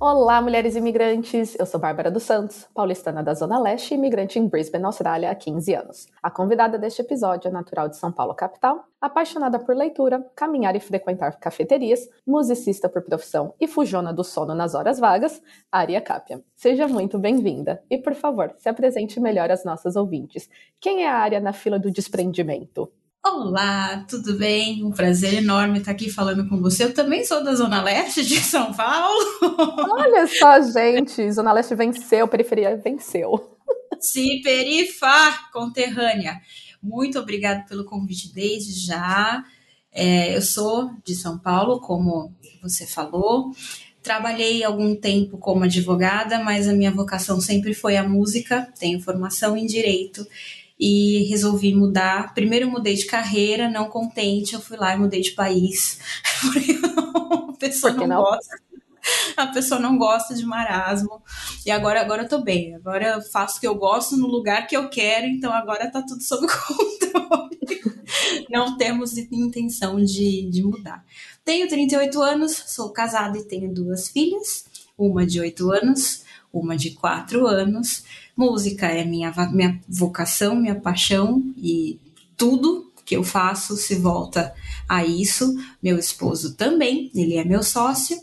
Olá, mulheres imigrantes! Eu sou Bárbara dos Santos, paulistana da Zona Leste e imigrante em Brisbane, Austrália, há 15 anos. A convidada deste episódio é natural de São Paulo, capital, apaixonada por leitura, caminhar e frequentar cafeterias, musicista por profissão e fujona do sono nas horas vagas, Aria Capia. Seja muito bem-vinda e, por favor, se apresente melhor às nossas ouvintes. Quem é a Aria na fila do desprendimento? Olá, tudo bem? Um prazer enorme estar aqui falando com você. Eu também sou da Zona Leste de São Paulo. Olha só, gente, Zona Leste venceu, periferia venceu. Sim, perifá, conterrânea. Muito obrigada pelo convite desde já. É, eu sou de São Paulo, como você falou. Trabalhei algum tempo como advogada, mas a minha vocação sempre foi a música. Tenho formação em direito e resolvi mudar. Primeiro mudei de carreira, não contente, eu fui lá e mudei de país. Porque a pessoa não, não, gosta. A pessoa não gosta de marasmo. E agora, agora eu tô bem. Agora eu faço o que eu gosto no lugar que eu quero, então agora tá tudo sob controle. não temos intenção de, de mudar. Tenho 38 anos, sou casada e tenho duas filhas, uma de 8 anos, uma de 4 anos. Música é minha, minha vocação, minha paixão e tudo que eu faço se volta a isso. Meu esposo também, ele é meu sócio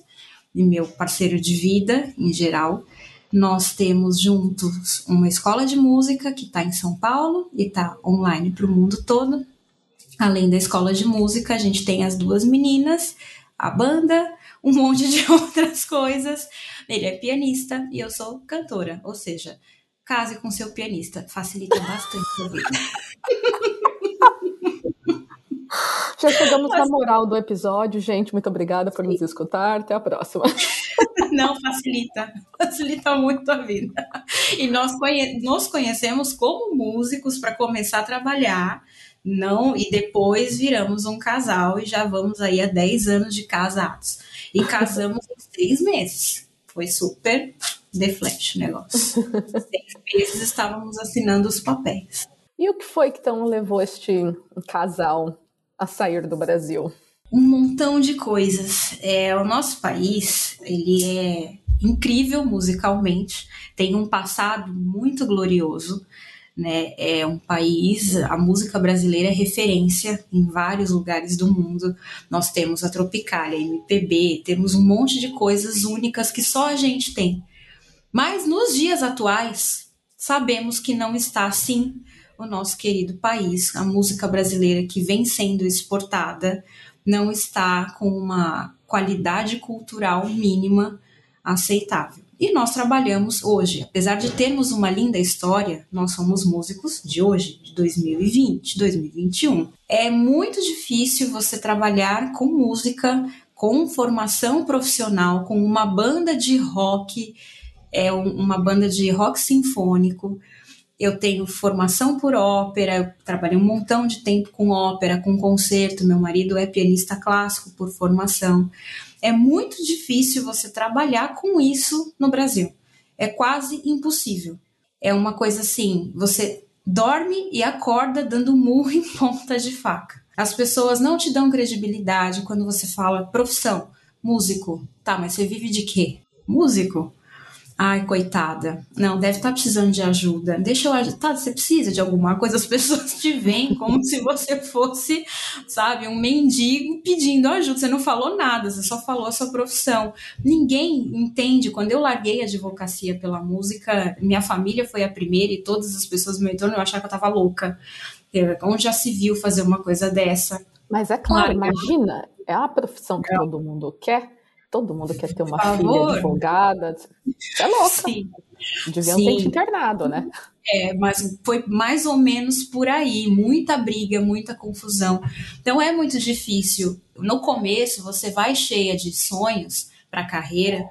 e meu parceiro de vida em geral. Nós temos juntos uma escola de música que está em São Paulo e está online para o mundo todo. Além da escola de música, a gente tem as duas meninas, a banda, um monte de outras coisas. Ele é pianista e eu sou cantora, ou seja, Case com seu pianista, facilita bastante a vida. Já chegamos na moral do episódio, gente. Muito obrigada por nos escutar. Até a próxima. Não facilita, facilita muito a vida. E nós conhe nos conhecemos como músicos para começar a trabalhar, não e depois viramos um casal e já vamos aí há 10 anos de casados. E casamos em seis meses. Foi super The Flash o negócio. Seis meses estávamos assinando os papéis. E o que foi que então levou este casal a sair do Brasil? Um montão de coisas. É, o nosso país, ele é incrível musicalmente, tem um passado muito glorioso, né? É um país, a música brasileira é referência em vários lugares do mundo. Nós temos a Tropicália, MPB, temos um monte de coisas únicas que só a gente tem. Mas nos dias atuais, sabemos que não está assim o nosso querido país. A música brasileira que vem sendo exportada não está com uma qualidade cultural mínima aceitável. E nós trabalhamos hoje, apesar de termos uma linda história, nós somos músicos de hoje, de 2020, 2021. É muito difícil você trabalhar com música, com formação profissional, com uma banda de rock é uma banda de rock sinfônico. Eu tenho formação por ópera, eu trabalhei um montão de tempo com ópera, com concerto. Meu marido é pianista clássico por formação. É muito difícil você trabalhar com isso no Brasil. É quase impossível. É uma coisa assim, você dorme e acorda dando murro em ponta de faca. As pessoas não te dão credibilidade quando você fala profissão, músico. Tá, mas você vive de quê? Músico? Ai, coitada. Não, deve estar tá precisando de ajuda. Deixa eu ajudar. Tá, você precisa de alguma coisa. As pessoas te veem como se você fosse, sabe, um mendigo pedindo ajuda. Você não falou nada, você só falou a sua profissão. Ninguém entende. Quando eu larguei a advocacia pela música, minha família foi a primeira e todas as pessoas do meu entorno eu achava que eu estava louca. Onde já se viu fazer uma coisa dessa? Mas é claro, imagina, é a profissão que é. todo mundo quer Todo mundo quer ter uma filha advogada. Você é louca. Sim. Deviam Sim. ter te internado, né? É, mas foi mais ou menos por aí, muita briga, muita confusão. Então é muito difícil. No começo, você vai cheia de sonhos para a carreira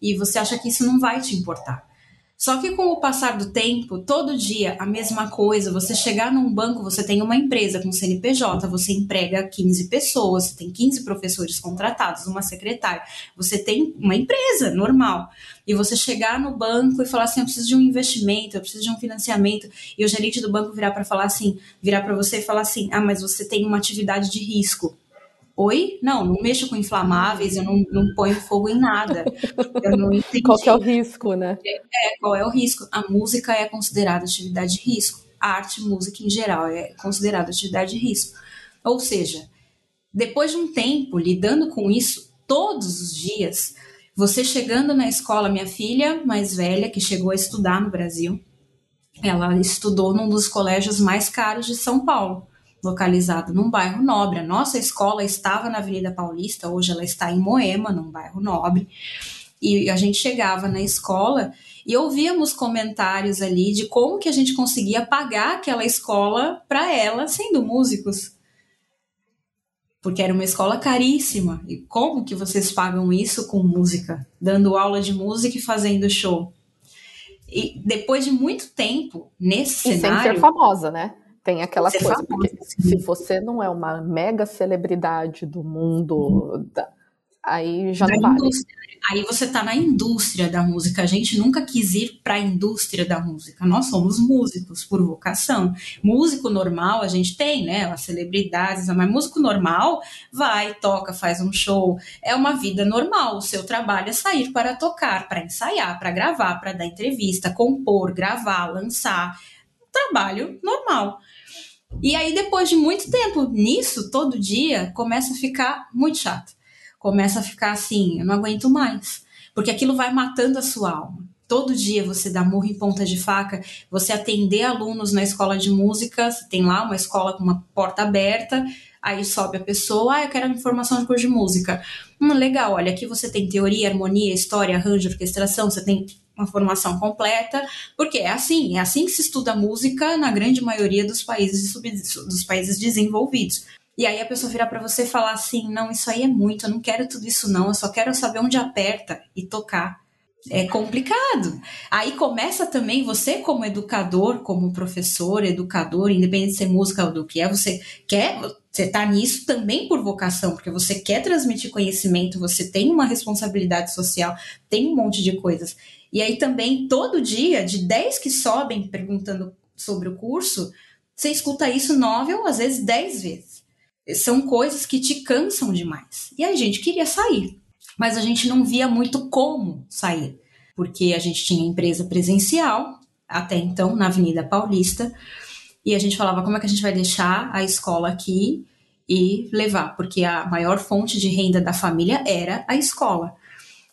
e você acha que isso não vai te importar. Só que com o passar do tempo, todo dia a mesma coisa. Você chegar num banco, você tem uma empresa com CNPJ, você emprega 15 pessoas, você tem 15 professores contratados, uma secretária, você tem uma empresa normal. E você chegar no banco e falar assim: eu preciso de um investimento, eu preciso de um financiamento, e o gerente do banco virar para falar assim, virar para você e falar assim: ah, mas você tem uma atividade de risco. Oi? Não, não mexo com inflamáveis, eu não, não ponho fogo em nada. Eu não entendi. Qual que é o risco, né? É, é, qual é o risco? A música é considerada atividade de risco. A arte, música em geral, é considerada atividade de risco. Ou seja, depois de um tempo lidando com isso todos os dias, você chegando na escola, minha filha mais velha, que chegou a estudar no Brasil, ela estudou num dos colégios mais caros de São Paulo localizado num bairro nobre. A nossa escola estava na Avenida Paulista, hoje ela está em Moema, num bairro nobre. E a gente chegava na escola e ouvíamos comentários ali de como que a gente conseguia pagar aquela escola para ela sendo músicos. Porque era uma escola caríssima. E como que vocês pagam isso com música? Dando aula de música e fazendo show. E depois de muito tempo nesse e cenário. Sem ser famosa, né? Tem aquela coisa, famosa, porque se você não é uma mega celebridade do mundo, uhum. da, aí já da não vale. Aí você tá na indústria da música. A gente nunca quis ir para a indústria da música. Nós somos músicos por vocação. Músico normal a gente tem, né? As celebridades, mas músico normal vai, toca, faz um show. É uma vida normal. O seu trabalho é sair para tocar, para ensaiar, para gravar, para dar entrevista, compor, gravar, lançar. Trabalho normal. E aí, depois de muito tempo nisso, todo dia, começa a ficar muito chato. Começa a ficar assim, eu não aguento mais. Porque aquilo vai matando a sua alma. Todo dia você dá murro em ponta de faca, você atender alunos na escola de música, você tem lá uma escola com uma porta aberta, aí sobe a pessoa, ah, eu quero informação de curso de música. Hum, legal, olha, aqui você tem teoria, harmonia, história, arranjo, orquestração, você tem uma formação completa, porque é assim, é assim que se estuda música na grande maioria dos países dos países desenvolvidos. E aí a pessoa virar para você e falar assim: "Não, isso aí é muito, eu não quero tudo isso não, eu só quero saber onde aperta e tocar". É complicado. Aí começa também você como educador, como professor, educador, independente de ser música ou do que é, você quer você está nisso também por vocação, porque você quer transmitir conhecimento, você tem uma responsabilidade social, tem um monte de coisas. E aí também, todo dia, de 10 que sobem perguntando sobre o curso, você escuta isso nove ou às vezes dez vezes. São coisas que te cansam demais. E a gente queria sair, mas a gente não via muito como sair, porque a gente tinha empresa presencial, até então, na Avenida Paulista, e a gente falava como é que a gente vai deixar a escola aqui e levar, porque a maior fonte de renda da família era a escola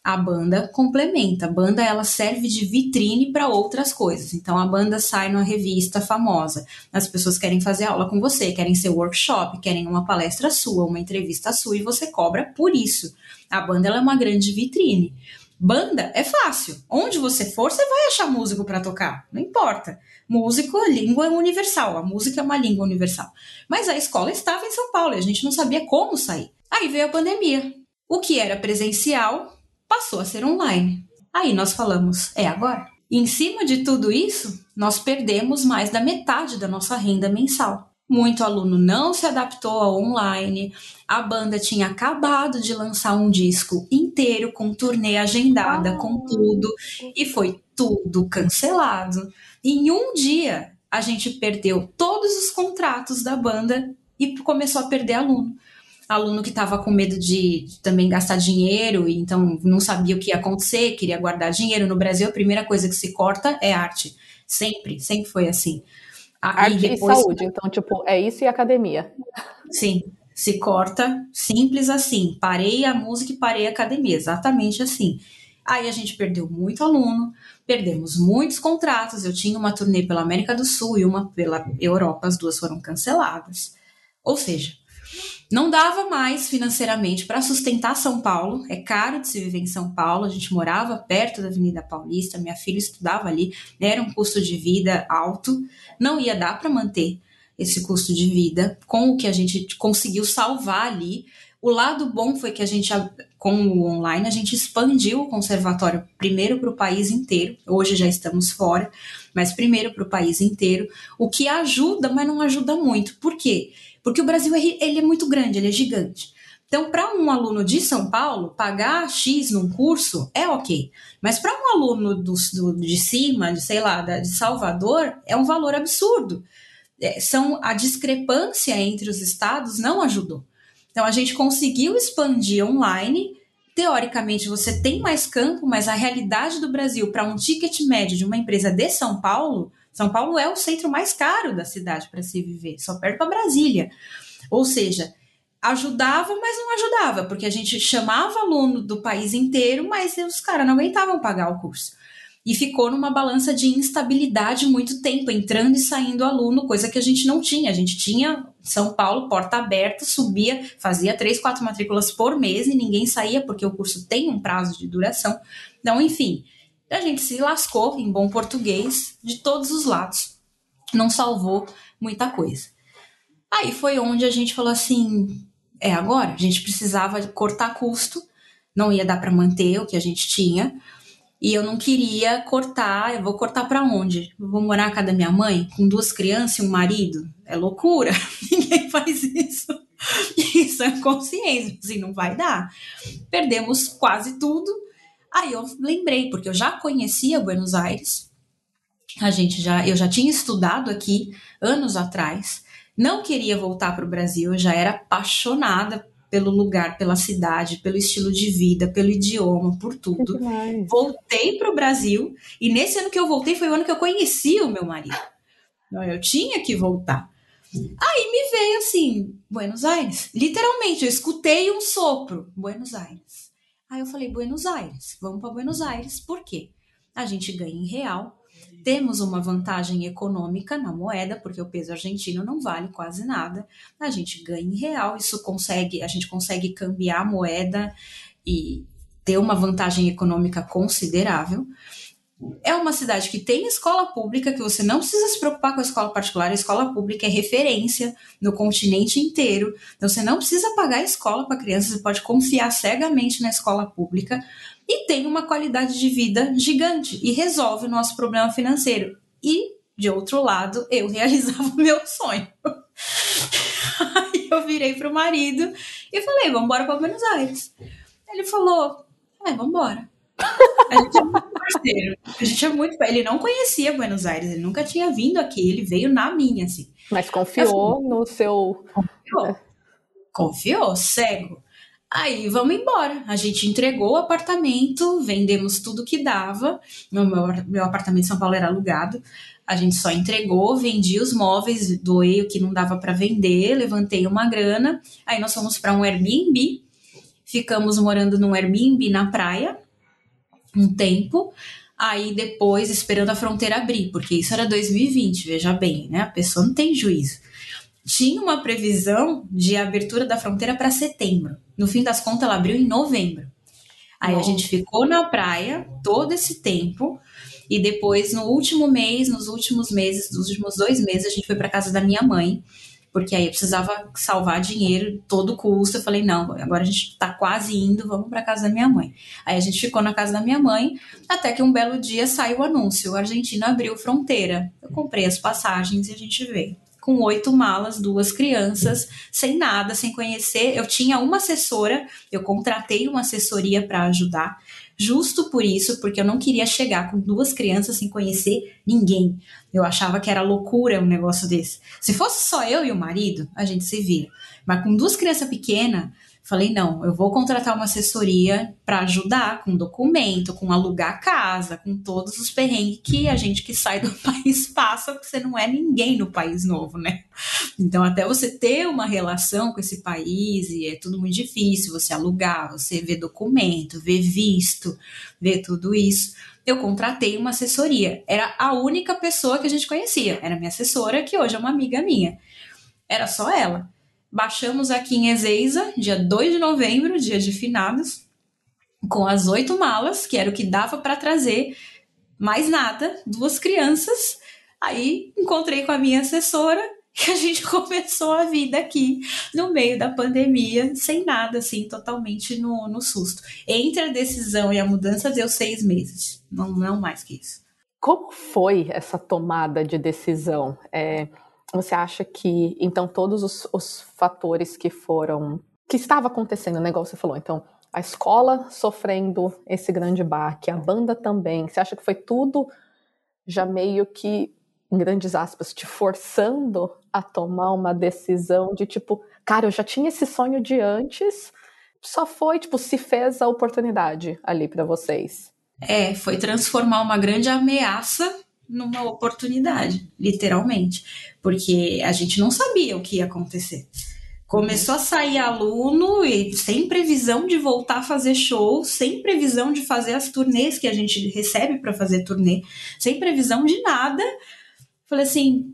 a banda complementa. A banda ela serve de vitrine para outras coisas. Então a banda sai numa revista famosa. As pessoas querem fazer aula com você, querem ser workshop, querem uma palestra sua, uma entrevista sua e você cobra por isso. A banda é uma grande vitrine. Banda é fácil. Onde você for, você vai achar músico para tocar. Não importa. Músico, a língua é universal. A música é uma língua universal. Mas a escola estava em São Paulo e a gente não sabia como sair. Aí veio a pandemia. O que era presencial passou a ser online. Aí nós falamos, é agora? Em cima de tudo isso, nós perdemos mais da metade da nossa renda mensal. Muito aluno não se adaptou ao online, a banda tinha acabado de lançar um disco inteiro com turnê agendada, com tudo, e foi tudo cancelado. Em um dia, a gente perdeu todos os contratos da banda e começou a perder aluno aluno que estava com medo de, de, também gastar dinheiro, e então não sabia o que ia acontecer, queria guardar dinheiro. No Brasil, a primeira coisa que se corta é arte. Sempre, sempre foi assim. Arte e, depois, e saúde, então, tipo, é isso e academia. Sim, se corta, simples assim. Parei a música e parei a academia, exatamente assim. Aí a gente perdeu muito aluno, perdemos muitos contratos. Eu tinha uma turnê pela América do Sul e uma pela Europa, as duas foram canceladas. Ou seja, não dava mais financeiramente para sustentar São Paulo, é caro de se viver em São Paulo, a gente morava perto da Avenida Paulista, minha filha estudava ali, era um custo de vida alto, não ia dar para manter esse custo de vida com o que a gente conseguiu salvar ali. O lado bom foi que a gente, com o online, a gente expandiu o conservatório primeiro para o país inteiro. Hoje já estamos fora, mas primeiro para o país inteiro, o que ajuda, mas não ajuda muito. Por quê? Porque o Brasil ele é muito grande, ele é gigante. Então, para um aluno de São Paulo, pagar X num curso é ok. Mas para um aluno do, do, de cima, de sei lá, de Salvador, é um valor absurdo. É, são a discrepância entre os estados não ajudou. Então, a gente conseguiu expandir online. Teoricamente, você tem mais campo, mas a realidade do Brasil para um ticket médio de uma empresa de São Paulo, São Paulo é o centro mais caro da cidade para se viver, só perto para Brasília. Ou seja, ajudava, mas não ajudava, porque a gente chamava aluno do país inteiro, mas os caras não aguentavam pagar o curso. E ficou numa balança de instabilidade muito tempo, entrando e saindo aluno, coisa que a gente não tinha. A gente tinha São Paulo, porta aberta, subia, fazia três, quatro matrículas por mês e ninguém saía, porque o curso tem um prazo de duração. Então, enfim, a gente se lascou, em bom português, de todos os lados. Não salvou muita coisa. Aí foi onde a gente falou assim: é agora. A gente precisava cortar custo, não ia dar para manter o que a gente tinha. E eu não queria cortar, eu vou cortar para onde? Eu vou morar na casa da minha mãe com duas crianças e um marido? É loucura. Ninguém faz isso. Isso é consciência, assim, não vai dar. Perdemos quase tudo. Aí eu lembrei, porque eu já conhecia Buenos Aires. A gente já, eu já tinha estudado aqui anos atrás. Não queria voltar para o Brasil, eu já era apaixonada pelo lugar, pela cidade, pelo estilo de vida, pelo idioma, por tudo. Voltei para o Brasil e nesse ano que eu voltei foi o ano que eu conheci o meu marido. Então, eu tinha que voltar. Aí me veio assim, Buenos Aires. Literalmente, eu escutei um sopro, Buenos Aires. Aí eu falei, Buenos Aires, vamos para Buenos Aires. Por quê? A gente ganha em real, temos uma vantagem econômica na moeda, porque o peso argentino não vale quase nada. A gente ganha em real, isso consegue, a gente consegue cambiar a moeda e ter uma vantagem econômica considerável. É uma cidade que tem escola pública, que você não precisa se preocupar com a escola particular, a escola pública é referência no continente inteiro. Então você não precisa pagar a escola para criança, você pode confiar cegamente na escola pública e tem uma qualidade de vida gigante e resolve o nosso problema financeiro. E, de outro lado, eu realizava o meu sonho. Aí eu virei pro marido e falei: vamos embora para Buenos Aires. Ele falou: é, vamos embora. A gente é muito parceiro. A gente é muito. Ele não conhecia Buenos Aires, ele nunca tinha vindo aqui, ele veio na minha, assim. Mas confiou assim, no seu. Confiou. Confiou, cego. Aí vamos embora. A gente entregou o apartamento, vendemos tudo que dava. Meu, meu, meu apartamento em São Paulo era alugado. A gente só entregou, vendi os móveis, doei o que não dava para vender, levantei uma grana. Aí nós fomos para um Airbnb. Ficamos morando num Airbnb na praia um tempo. Aí depois esperando a fronteira abrir, porque isso era 2020, veja bem, né? A pessoa não tem juízo tinha uma previsão de abertura da fronteira para setembro. No fim das contas, ela abriu em novembro. Aí Nossa. a gente ficou na praia todo esse tempo. E depois, no último mês, nos últimos meses, nos últimos dois meses, a gente foi para casa da minha mãe, porque aí eu precisava salvar dinheiro todo custo. Eu falei, não, agora a gente está quase indo, vamos para casa da minha mãe. Aí a gente ficou na casa da minha mãe, até que um belo dia saiu o anúncio: o Argentina abriu fronteira. Eu comprei as passagens e a gente veio com oito malas, duas crianças, sem nada, sem conhecer. Eu tinha uma assessora, eu contratei uma assessoria para ajudar, justo por isso, porque eu não queria chegar com duas crianças sem conhecer ninguém. Eu achava que era loucura um negócio desse. Se fosse só eu e o marido, a gente se vira. Mas com duas crianças pequenas, Falei, não, eu vou contratar uma assessoria para ajudar com documento, com alugar casa, com todos os perrengues que a gente que sai do país passa, porque você não é ninguém no país novo, né? Então, até você ter uma relação com esse país, e é tudo muito difícil, você alugar, você ver documento, ver visto, ver tudo isso. Eu contratei uma assessoria. Era a única pessoa que a gente conhecia. Era minha assessora, que hoje é uma amiga minha. Era só ela. Baixamos aqui em Ezeiza, dia 2 de novembro, dia de finados, com as oito malas, que era o que dava para trazer, mais nada, duas crianças. Aí encontrei com a minha assessora, que a gente começou a vida aqui no meio da pandemia, sem nada, assim, totalmente no, no susto. Entre a decisão e a mudança deu seis meses, não, não mais que isso. Como foi essa tomada de decisão? É, você acha que, então, todos os, os fatores que foram, que estava acontecendo, o negócio você falou, então, a escola sofrendo esse grande baque, a banda também, você acha que foi tudo já meio que em grandes aspas, te forçando a tomar uma decisão de tipo, cara, eu já tinha esse sonho de antes, só foi, tipo, se fez a oportunidade ali para vocês. É, foi transformar uma grande ameaça numa oportunidade, literalmente, porque a gente não sabia o que ia acontecer. Começou a sair aluno e sem previsão de voltar a fazer show, sem previsão de fazer as turnês que a gente recebe para fazer turnê, sem previsão de nada. Falei assim,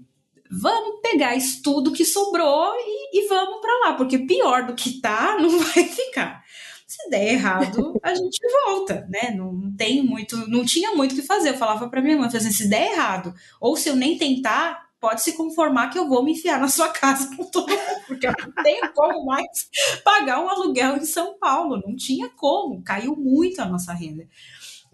vamos pegar isso tudo que sobrou e, e vamos para lá, porque pior do que tá, não vai ficar. Se der errado, a gente volta, né? Não tem muito, não tinha muito o que fazer. Eu falava para minha mãe, assim, se der errado, ou se eu nem tentar, pode se conformar que eu vou me enfiar na sua casa com todo mundo, porque eu não tenho como mais pagar um aluguel em São Paulo. Não tinha como, caiu muito a nossa renda.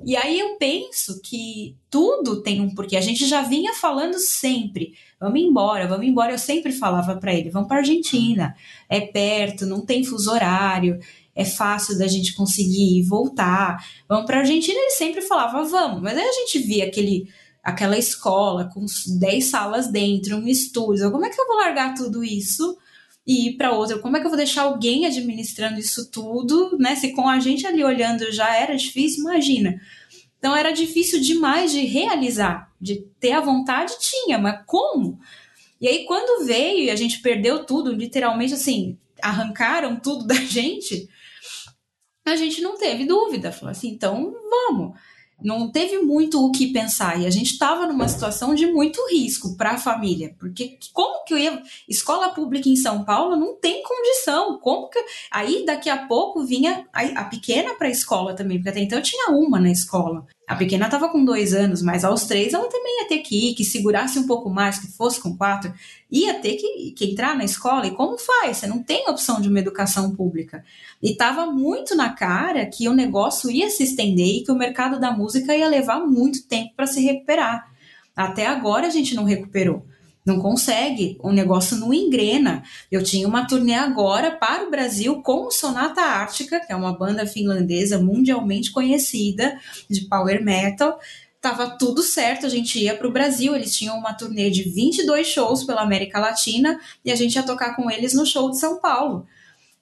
E aí eu penso que tudo tem um porquê. A gente já vinha falando sempre, vamos embora, vamos embora. Eu sempre falava para ele, vamos para Argentina, é perto, não tem fuso horário, é fácil da gente conseguir voltar. Vamos para Argentina. Ele sempre falava, vamos. Mas aí a gente via aquele aquela escola com 10 salas dentro, um estúdio. Como é que eu vou largar tudo isso? e ir para outra. Como é que eu vou deixar alguém administrando isso tudo, né? Se com a gente ali olhando já era difícil, imagina. Então era difícil demais de realizar, de ter a vontade, tinha, mas como? E aí quando veio e a gente perdeu tudo, literalmente assim, arrancaram tudo da gente, a gente não teve dúvida, falou assim, então vamos. Não teve muito o que pensar. E a gente estava numa situação de muito risco para a família, porque como que eu ia escola pública em São Paulo não tem condição, como que aí daqui a pouco vinha a, a pequena para a escola também, porque até então eu tinha uma na escola. A pequena estava com dois anos, mas aos três ela também ia ter que ir, que segurasse um pouco mais, que fosse com quatro, ia ter que, que entrar na escola. E como faz? Você não tem opção de uma educação pública. E estava muito na cara que o negócio ia se estender e que o mercado da música ia levar muito tempo para se recuperar. Até agora a gente não recuperou não consegue, o negócio não engrena. Eu tinha uma turnê agora para o Brasil com o Sonata Ártica, que é uma banda finlandesa mundialmente conhecida de power metal. Tava tudo certo, a gente ia para o Brasil, eles tinham uma turnê de 22 shows pela América Latina e a gente ia tocar com eles no show de São Paulo.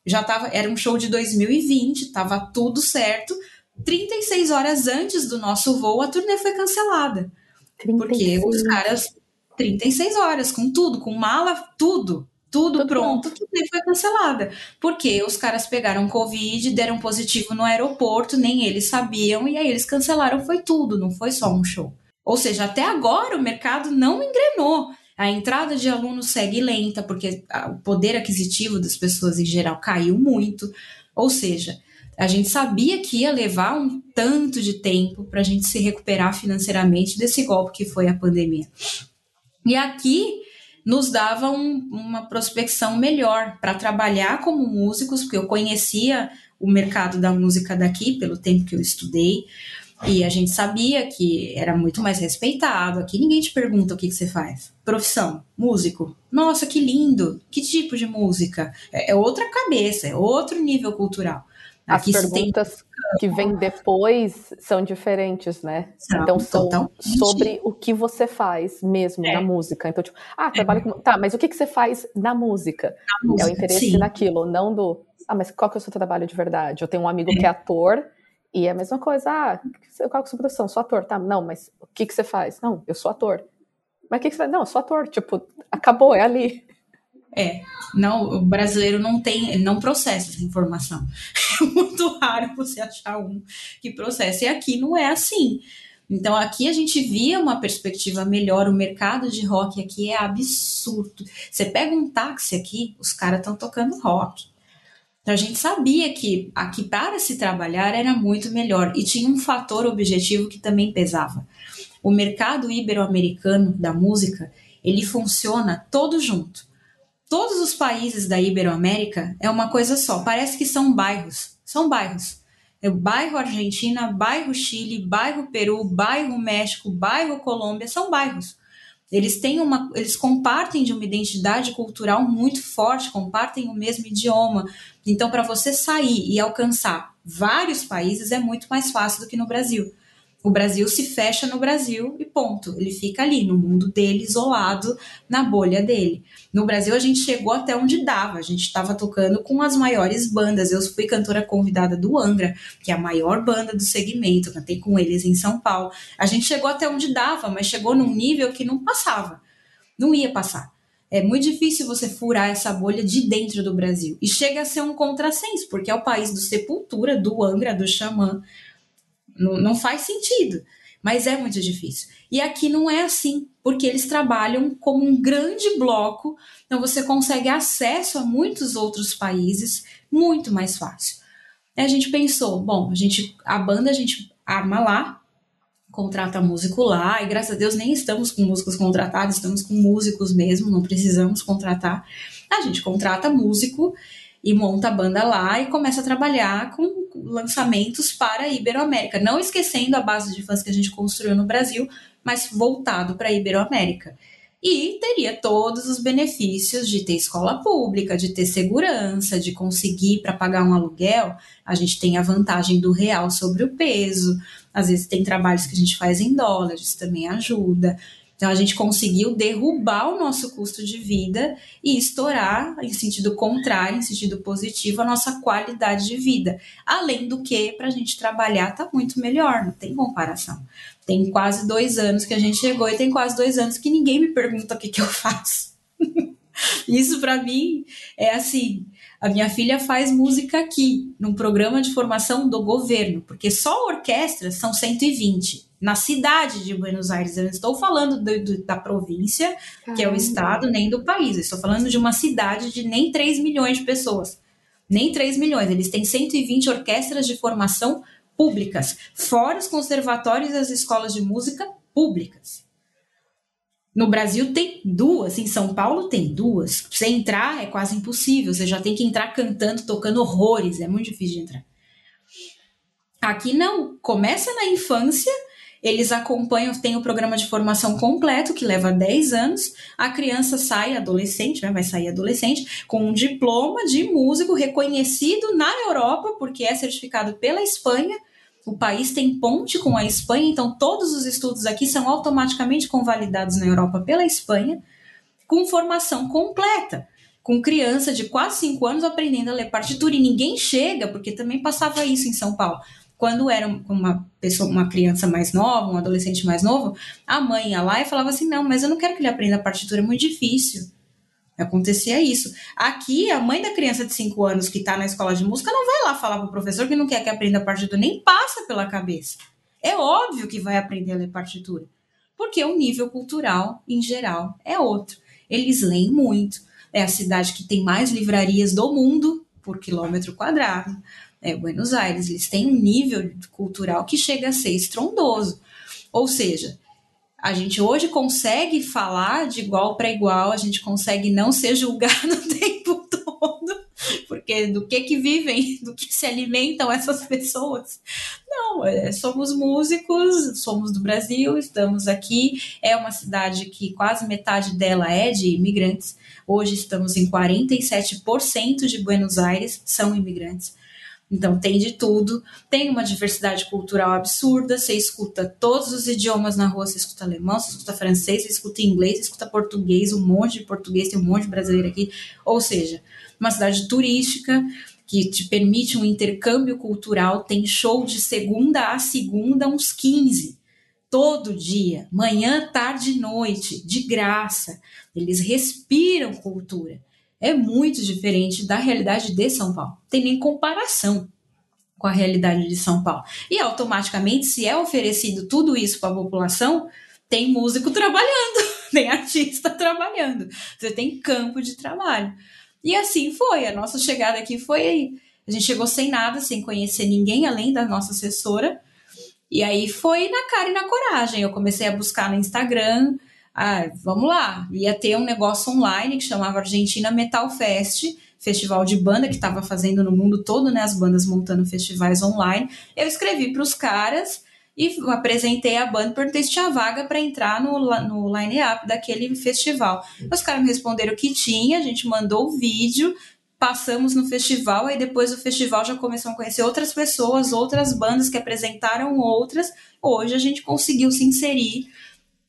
Já tava, era um show de 2020, tava tudo certo. 36 horas antes do nosso voo, a turnê foi cancelada. 36. Porque os caras 36 horas, com tudo, com mala, tudo. Tudo, pronto, tudo foi cancelada. Porque os caras pegaram Covid, deram positivo no aeroporto, nem eles sabiam, e aí eles cancelaram, foi tudo, não foi só um show. Ou seja, até agora o mercado não engrenou. A entrada de alunos segue lenta, porque o poder aquisitivo das pessoas em geral caiu muito. Ou seja, a gente sabia que ia levar um tanto de tempo para a gente se recuperar financeiramente desse golpe que foi a pandemia. E aqui nos dava um, uma prospecção melhor para trabalhar como músicos, porque eu conhecia o mercado da música daqui pelo tempo que eu estudei. E a gente sabia que era muito mais respeitado. Aqui ninguém te pergunta o que, que você faz. Profissão, músico. Nossa, que lindo! Que tipo de música? É, é outra cabeça, é outro nível cultural. As Aqui perguntas tem... que vêm depois são diferentes, né? São, então são totalmente. sobre o que você faz mesmo é. na música. Então, tipo, ah, trabalho é. com. Tá, mas o que, que você faz na música? Na música é o interesse sim. naquilo, não do. Ah, mas qual que é o seu trabalho de verdade? Eu tenho um amigo é. que é ator. E é a mesma coisa, ah, qual que é a sua profissão? Sou ator, tá? Não, mas o que, que você faz? Não, eu sou ator. Mas o que, que você faz? Não, eu sou ator. Tipo, acabou, é ali. É, não, o brasileiro não tem, não processa essa informação. É muito raro você achar um que processa. E aqui não é assim. Então aqui a gente via uma perspectiva melhor. O mercado de rock aqui é absurdo. Você pega um táxi aqui, os caras estão tocando rock. Então a gente sabia que aqui para se trabalhar era muito melhor e tinha um fator objetivo que também pesava. O mercado ibero-americano da música ele funciona todo junto. Todos os países da Iberoamérica é uma coisa só, parece que são bairros. São bairros. É o bairro Argentina, bairro Chile, bairro Peru, bairro México, bairro Colômbia, são bairros. Eles têm uma, eles compartem de uma identidade cultural muito forte, compartem o mesmo idioma. Então, para você sair e alcançar vários países é muito mais fácil do que no Brasil. O Brasil se fecha no Brasil e ponto. Ele fica ali, no mundo dele, isolado, na bolha dele. No Brasil, a gente chegou até onde dava. A gente estava tocando com as maiores bandas. Eu fui cantora convidada do Angra, que é a maior banda do segmento. Cantei com eles em São Paulo. A gente chegou até onde dava, mas chegou num nível que não passava. Não ia passar. É muito difícil você furar essa bolha de dentro do Brasil. E chega a ser um contrassenso, porque é o país do Sepultura, do Angra, do Xamã não, não faz sentido, mas é muito difícil. E aqui não é assim, porque eles trabalham como um grande bloco, então você consegue acesso a muitos outros países muito mais fácil. A gente pensou, bom, a gente a banda a gente arma lá, contrata músico lá, e graças a Deus nem estamos com músicos contratados, estamos com músicos mesmo, não precisamos contratar. A gente contrata músico e monta a banda lá e começa a trabalhar com lançamentos para a Iberoamérica, não esquecendo a base de fãs que a gente construiu no Brasil, mas voltado para a Iberoamérica. E teria todos os benefícios de ter escola pública, de ter segurança, de conseguir para pagar um aluguel. A gente tem a vantagem do real sobre o peso. Às vezes tem trabalhos que a gente faz em dólares, também ajuda. Então a gente conseguiu derrubar o nosso custo de vida e estourar, em sentido contrário, em sentido positivo, a nossa qualidade de vida. Além do que, para a gente trabalhar, tá muito melhor, não tem comparação. Tem quase dois anos que a gente chegou e tem quase dois anos que ninguém me pergunta o que, que eu faço. Isso para mim é assim. A minha filha faz música aqui, num programa de formação do governo, porque só orquestras são 120 na cidade de Buenos Aires. Eu não estou falando do, do, da província, Caramba. que é o estado, nem do país. Eu estou falando de uma cidade de nem 3 milhões de pessoas. Nem 3 milhões. Eles têm 120 orquestras de formação públicas, fora os conservatórios e as escolas de música públicas. No Brasil tem duas, em São Paulo tem duas. Você entrar é quase impossível, você já tem que entrar cantando, tocando horrores, é muito difícil de entrar. Aqui não, começa na infância eles acompanham, tem o programa de formação completo, que leva 10 anos. A criança sai, adolescente, né, vai sair adolescente, com um diploma de músico reconhecido na Europa, porque é certificado pela Espanha. O país tem ponte com a Espanha, então todos os estudos aqui são automaticamente convalidados na Europa pela Espanha, com formação completa com criança de quase 5 anos aprendendo a ler partitura e ninguém chega, porque também passava isso em São Paulo quando era uma pessoa, uma criança mais nova, um adolescente mais novo, a mãe ia lá e falava assim: não, mas eu não quero que ele aprenda a partitura, é muito difícil. Acontecia isso. Aqui, a mãe da criança de 5 anos que está na escola de música não vai lá falar para o professor que não quer que aprenda a partitura, nem passa pela cabeça. É óbvio que vai aprender a ler partitura, porque o nível cultural, em geral, é outro. Eles leem muito. É a cidade que tem mais livrarias do mundo por quilômetro quadrado é, Buenos Aires, eles têm um nível cultural que chega a ser estrondoso. Ou seja, a gente hoje consegue falar de igual para igual, a gente consegue não ser julgado o tempo todo, porque do que que vivem, do que se alimentam essas pessoas? Não, é, somos músicos, somos do Brasil, estamos aqui, é uma cidade que quase metade dela é de imigrantes. Hoje estamos em 47% de Buenos Aires são imigrantes. Então tem de tudo, tem uma diversidade cultural absurda, você escuta todos os idiomas na rua, você escuta alemão, você escuta francês, você escuta inglês, você escuta português, um monte de português, tem um monte de brasileiro aqui. Ou seja, uma cidade turística que te permite um intercâmbio cultural, tem show de segunda a segunda, uns 15 todo dia, manhã, tarde e noite, de graça. Eles respiram cultura é muito diferente da realidade de São Paulo. Tem nem comparação com a realidade de São Paulo. E automaticamente, se é oferecido tudo isso para a população, tem músico trabalhando, tem artista trabalhando, você tem campo de trabalho. E assim foi, a nossa chegada aqui foi. A gente chegou sem nada, sem conhecer ninguém além da nossa assessora. E aí foi na cara e na coragem. Eu comecei a buscar no Instagram, Ah, vamos lá, ia ter um negócio online que chamava Argentina Metal Fest, festival de banda que estava fazendo no mundo todo, né? As bandas montando festivais online. Eu escrevi para os caras e apresentei a banda, perguntei se tinha vaga para entrar no, no line-up daquele festival. Os caras me responderam que tinha, a gente mandou o vídeo, passamos no festival, aí depois do festival já começamos a conhecer outras pessoas, outras bandas que apresentaram outras. Hoje a gente conseguiu se inserir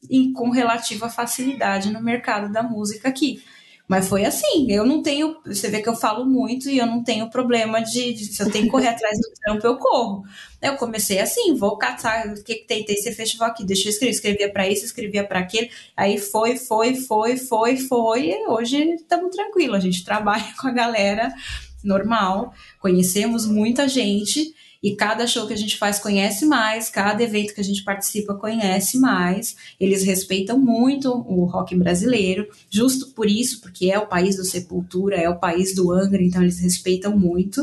em, com relativa facilidade no mercado da música aqui. Mas foi assim, eu não tenho. Você vê que eu falo muito e eu não tenho problema de, de se eu tenho que correr atrás do trampo, eu corro. Eu comecei assim, vou catar o que, que tem, tem esse festival aqui, deixa eu escrever, escrevia para isso, escrevia para aquele. Aí foi, foi, foi, foi, foi. E hoje estamos tranquilos, a gente trabalha com a galera normal, conhecemos muita gente e cada show que a gente faz conhece mais, cada evento que a gente participa conhece mais. Eles respeitam muito o rock brasileiro, justo por isso, porque é o país do Sepultura, é o país do Angra, então eles respeitam muito.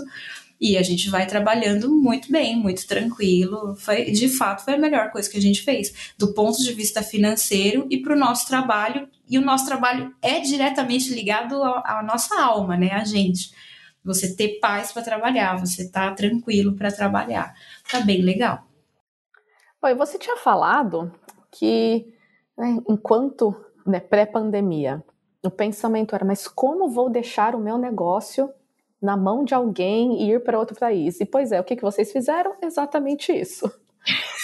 E a gente vai trabalhando muito bem, muito tranquilo. Foi, de fato, foi a melhor coisa que a gente fez, do ponto de vista financeiro e para o nosso trabalho. E o nosso trabalho é diretamente ligado à nossa alma, né? A gente você ter paz para trabalhar, você tá tranquilo para trabalhar. Tá bem legal. Oi, você tinha falado que né, enquanto né, pré-pandemia, o pensamento era, mas como vou deixar o meu negócio na mão de alguém e ir para outro país? E pois é, o que, que vocês fizeram? Exatamente isso.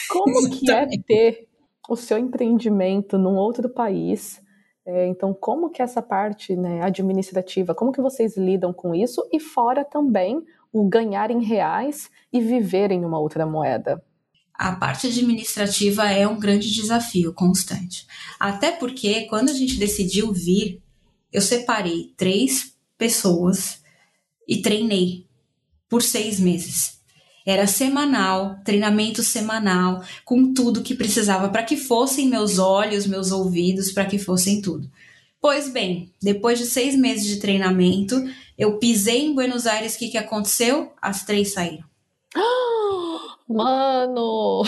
Como que é ter o seu empreendimento num outro país é, então, como que essa parte né, administrativa, como que vocês lidam com isso? E fora também o ganhar em reais e viver em uma outra moeda. A parte administrativa é um grande desafio constante. Até porque, quando a gente decidiu vir, eu separei três pessoas e treinei por seis meses. Era semanal, treinamento semanal, com tudo que precisava para que fossem meus olhos, meus ouvidos, para que fossem tudo. Pois bem, depois de seis meses de treinamento, eu pisei em Buenos Aires. O que, que aconteceu? As três saíram. Mano!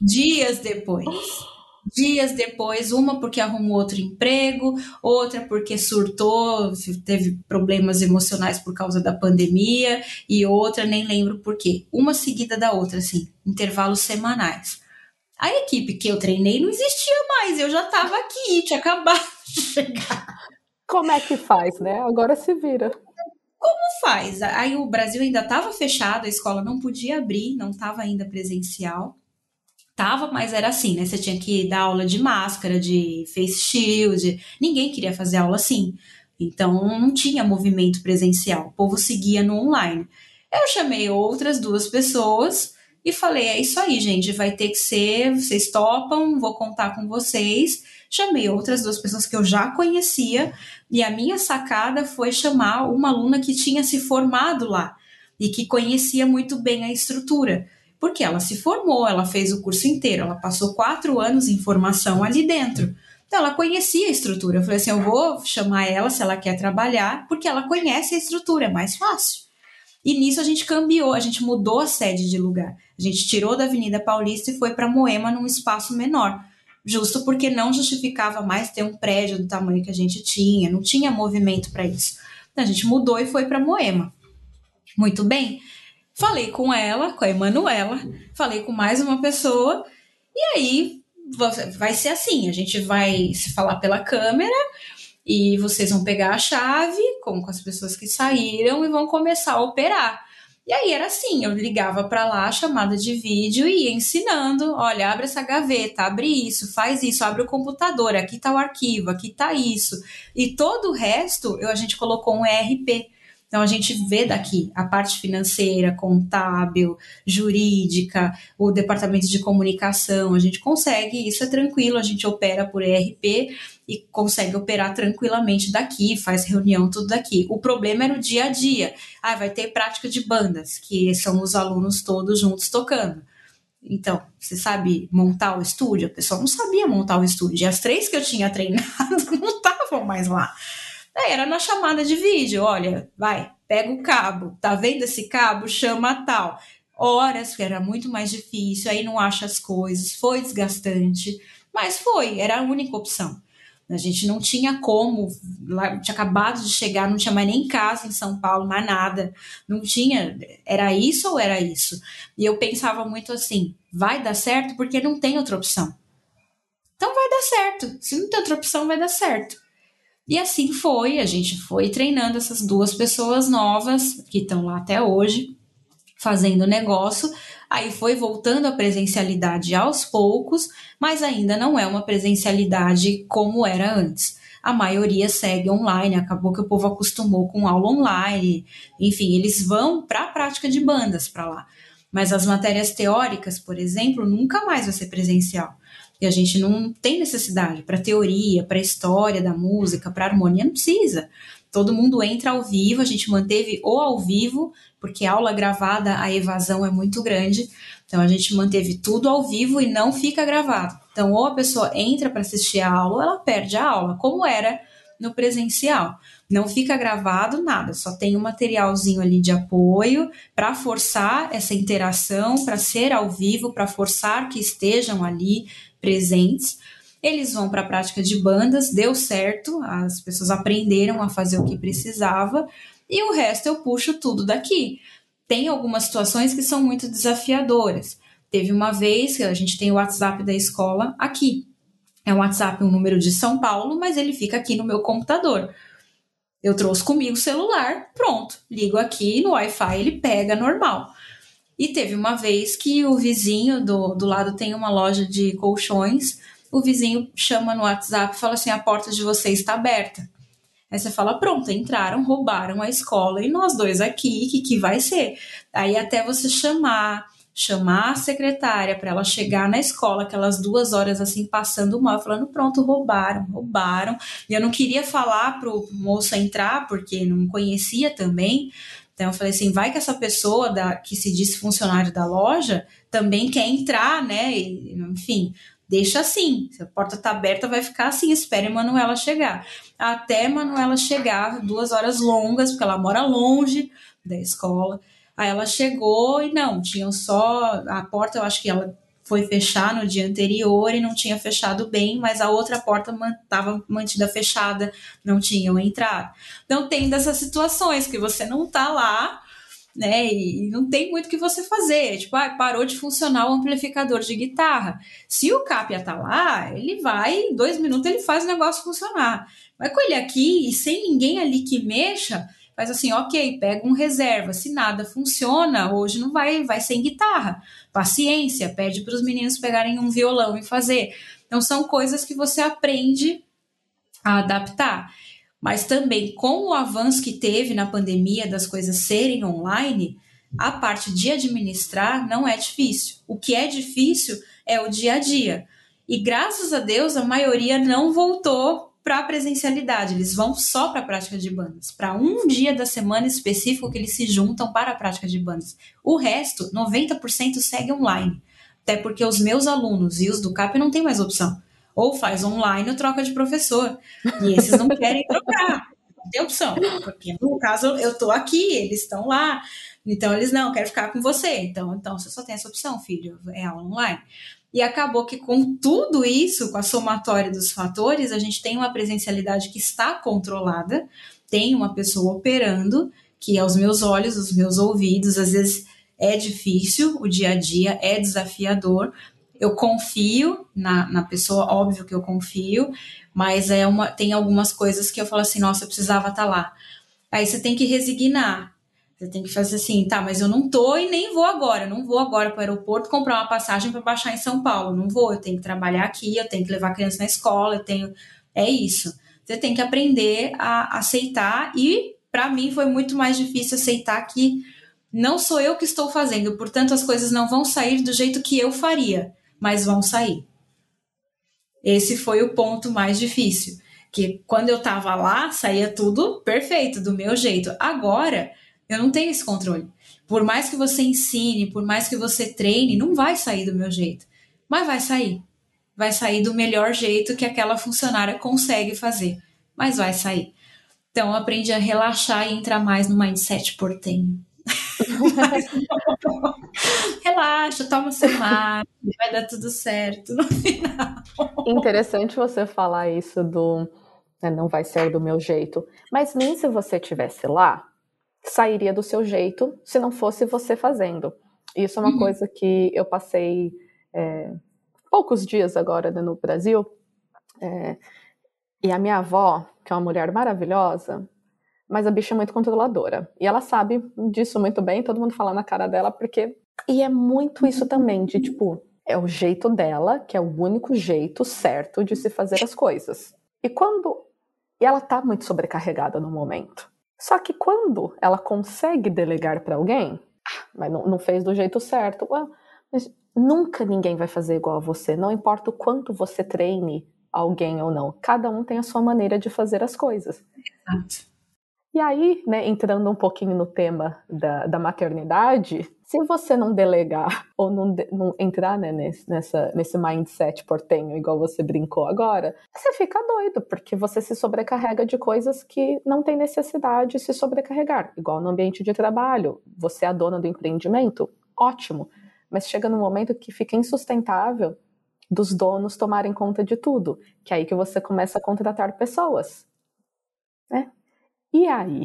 Dias depois. Dias depois, uma porque arrumou outro emprego, outra porque surtou, teve problemas emocionais por causa da pandemia, e outra nem lembro por quê. Uma seguida da outra, assim, intervalos semanais. A equipe que eu treinei não existia mais, eu já estava aqui, tinha acabado de chegar. Como é que faz, né? Agora se vira. Como faz? Aí o Brasil ainda estava fechado, a escola não podia abrir, não estava ainda presencial. Tava, mas era assim, né? Você tinha que dar aula de máscara, de face shield. Ninguém queria fazer aula assim. Então não tinha movimento presencial. O povo seguia no online. Eu chamei outras duas pessoas e falei: é isso aí, gente, vai ter que ser, vocês topam, vou contar com vocês. Chamei outras duas pessoas que eu já conhecia e a minha sacada foi chamar uma aluna que tinha se formado lá e que conhecia muito bem a estrutura porque ela se formou, ela fez o curso inteiro, ela passou quatro anos em formação ali dentro. Então, ela conhecia a estrutura. Eu falei assim: eu vou chamar ela se ela quer trabalhar, porque ela conhece a estrutura, é mais fácil. E nisso a gente cambiou, a gente mudou a sede de lugar. A gente tirou da Avenida Paulista e foi para Moema num espaço menor. Justo porque não justificava mais ter um prédio do tamanho que a gente tinha, não tinha movimento para isso. Então, a gente mudou e foi para Moema. Muito bem. Falei com ela, com a Emanuela, falei com mais uma pessoa, e aí vai ser assim: a gente vai se falar pela câmera e vocês vão pegar a chave, como com as pessoas que saíram, e vão começar a operar. E aí era assim, eu ligava para lá, chamada de vídeo e ia ensinando, olha, abre essa gaveta, abre isso, faz isso, abre o computador, aqui tá o arquivo, aqui tá isso. E todo o resto, eu, a gente colocou um ERP, então a gente vê daqui a parte financeira, contábil, jurídica, o departamento de comunicação, a gente consegue, isso é tranquilo, a gente opera por ERP e consegue operar tranquilamente daqui, faz reunião tudo daqui. O problema era o dia a dia. Ah, vai ter prática de bandas, que são os alunos todos juntos tocando. Então, você sabe montar o estúdio? A pessoa não sabia montar o estúdio. E as três que eu tinha treinado não estavam mais lá. Daí era na chamada de vídeo, olha, vai, pega o cabo, tá vendo esse cabo? Chama tal. Horas que era muito mais difícil, aí não acha as coisas, foi desgastante, mas foi, era a única opção. A gente não tinha como, lá, tinha acabado de chegar, não tinha mais nem casa em São Paulo, mais nada. Não tinha, era isso ou era isso? E eu pensava muito assim: vai dar certo porque não tem outra opção. Então vai dar certo. Se não tem outra opção, vai dar certo. E assim foi, a gente foi treinando essas duas pessoas novas que estão lá até hoje, fazendo negócio. Aí foi voltando a presencialidade aos poucos, mas ainda não é uma presencialidade como era antes. A maioria segue online, acabou que o povo acostumou com aula online. Enfim, eles vão para a prática de bandas para lá. Mas as matérias teóricas, por exemplo, nunca mais vai ser presencial. E a gente não tem necessidade para teoria, para história da música, para harmonia, não precisa. Todo mundo entra ao vivo, a gente manteve ou ao vivo, porque aula gravada a evasão é muito grande. Então a gente manteve tudo ao vivo e não fica gravado. Então, ou a pessoa entra para assistir a aula, ou ela perde a aula, como era no presencial. Não fica gravado nada, só tem um materialzinho ali de apoio para forçar essa interação, para ser ao vivo, para forçar que estejam ali presentes. Eles vão para a prática de bandas, deu certo, as pessoas aprenderam a fazer o que precisava, e o resto eu puxo tudo daqui. Tem algumas situações que são muito desafiadoras. Teve uma vez que a gente tem o WhatsApp da escola aqui. É um WhatsApp, um número de São Paulo, mas ele fica aqui no meu computador. Eu trouxe comigo o celular, pronto, ligo aqui no Wi-Fi, ele pega normal. E teve uma vez que o vizinho do, do lado tem uma loja de colchões, o vizinho chama no WhatsApp e fala assim: a porta de vocês está aberta. Aí você fala: pronto, entraram, roubaram a escola e nós dois aqui, que que vai ser? Aí até você chamar, chamar a secretária para ela chegar na escola, aquelas duas horas assim passando mal, falando: pronto, roubaram, roubaram. E eu não queria falar pro moço entrar, porque não conhecia também. Então eu falei assim, vai que essa pessoa da, que se diz funcionário da loja também quer entrar, né? E, enfim, deixa assim. Se a porta tá aberta, vai ficar assim. Espere a Manuela chegar. Até Manuela chegar, duas horas longas, porque ela mora longe da escola. Aí ela chegou e não, tinham só a porta, eu acho que ela foi fechar no dia anterior e não tinha fechado bem, mas a outra porta estava mantida fechada, não tinham entrado. Então tem dessas situações que você não está lá, né? E não tem muito o que você fazer. Tipo, ah, parou de funcionar o amplificador de guitarra. Se o Capia tá lá, ele vai, em dois minutos ele faz o negócio funcionar. Mas com ele aqui e sem ninguém ali que mexa, faz assim, ok, pega um reserva. Se nada funciona, hoje não vai, vai sem guitarra. Paciência, pede para os meninos pegarem um violão e fazer. Então são coisas que você aprende a adaptar. Mas também com o avanço que teve na pandemia das coisas serem online, a parte de administrar não é difícil. O que é difícil é o dia a dia. E graças a Deus a maioria não voltou para a presencialidade, eles vão só para a prática de bandas, para um dia da semana específico que eles se juntam para a prática de bandas. O resto, 90% segue online, até porque os meus alunos e os do CAP não tem mais opção. Ou faz online ou troca de professor. E esses não querem trocar. Não tem opção. Porque no caso eu estou aqui, eles estão lá. Então eles não, quero ficar com você. Então, então você só tem essa opção, filho, é aula online. E acabou que com tudo isso, com a somatória dos fatores, a gente tem uma presencialidade que está controlada, tem uma pessoa operando, que aos meus olhos, os meus ouvidos, às vezes é difícil, o dia a dia é desafiador. Eu confio na, na pessoa, óbvio que eu confio, mas é uma, tem algumas coisas que eu falo assim, nossa, eu precisava estar tá lá. Aí você tem que resignar. Você tem que fazer assim, tá, mas eu não tô e nem vou agora. Eu não vou agora para o aeroporto comprar uma passagem para baixar em São Paulo. Não vou, eu tenho que trabalhar aqui, eu tenho que levar a criança na escola, eu tenho. É isso. Você tem que aprender a aceitar e para mim foi muito mais difícil aceitar que não sou eu que estou fazendo, portanto as coisas não vão sair do jeito que eu faria, mas vão sair. Esse foi o ponto mais difícil, que quando eu estava lá saía tudo perfeito do meu jeito. Agora eu não tenho esse controle. Por mais que você ensine, por mais que você treine, não vai sair do meu jeito. Mas vai sair. Vai sair do melhor jeito que aquela funcionária consegue fazer. Mas vai sair. Então, eu aprendi a relaxar e entrar mais no mindset portenho. Mas, relaxa, toma seu mar, vai dar tudo certo no final. Interessante você falar isso do né, não vai ser do meu jeito. Mas nem se você tivesse lá, sairia do seu jeito se não fosse você fazendo. Isso é uma uhum. coisa que eu passei é, poucos dias agora né, no Brasil. É, e a minha avó, que é uma mulher maravilhosa, mas a bicha é muito controladora. E ela sabe disso muito bem, todo mundo fala na cara dela, porque. E é muito isso também, de tipo, é o jeito dela, que é o único jeito certo de se fazer as coisas. E quando. E ela tá muito sobrecarregada no momento. Só que quando ela consegue delegar para alguém, ah, mas não, não, fez do jeito certo, mas nunca ninguém vai fazer igual a você, não importa o quanto você treine alguém ou não. Cada um tem a sua maneira de fazer as coisas. Exato. E aí, né, entrando um pouquinho no tema da, da maternidade, se você não delegar ou não, não entrar né, nesse, nessa, nesse mindset portenho, igual você brincou agora, você fica doido, porque você se sobrecarrega de coisas que não tem necessidade de se sobrecarregar. Igual no ambiente de trabalho, você é a dona do empreendimento, ótimo, mas chega num momento que fica insustentável dos donos tomarem conta de tudo, que é aí que você começa a contratar pessoas. Né? E aí?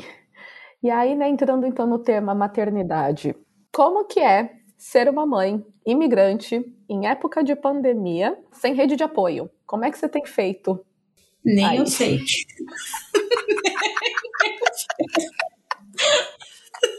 E aí, né, entrando então no tema maternidade, como que é ser uma mãe imigrante em época de pandemia, sem rede de apoio? Como é que você tem feito? Nem aí? eu sei.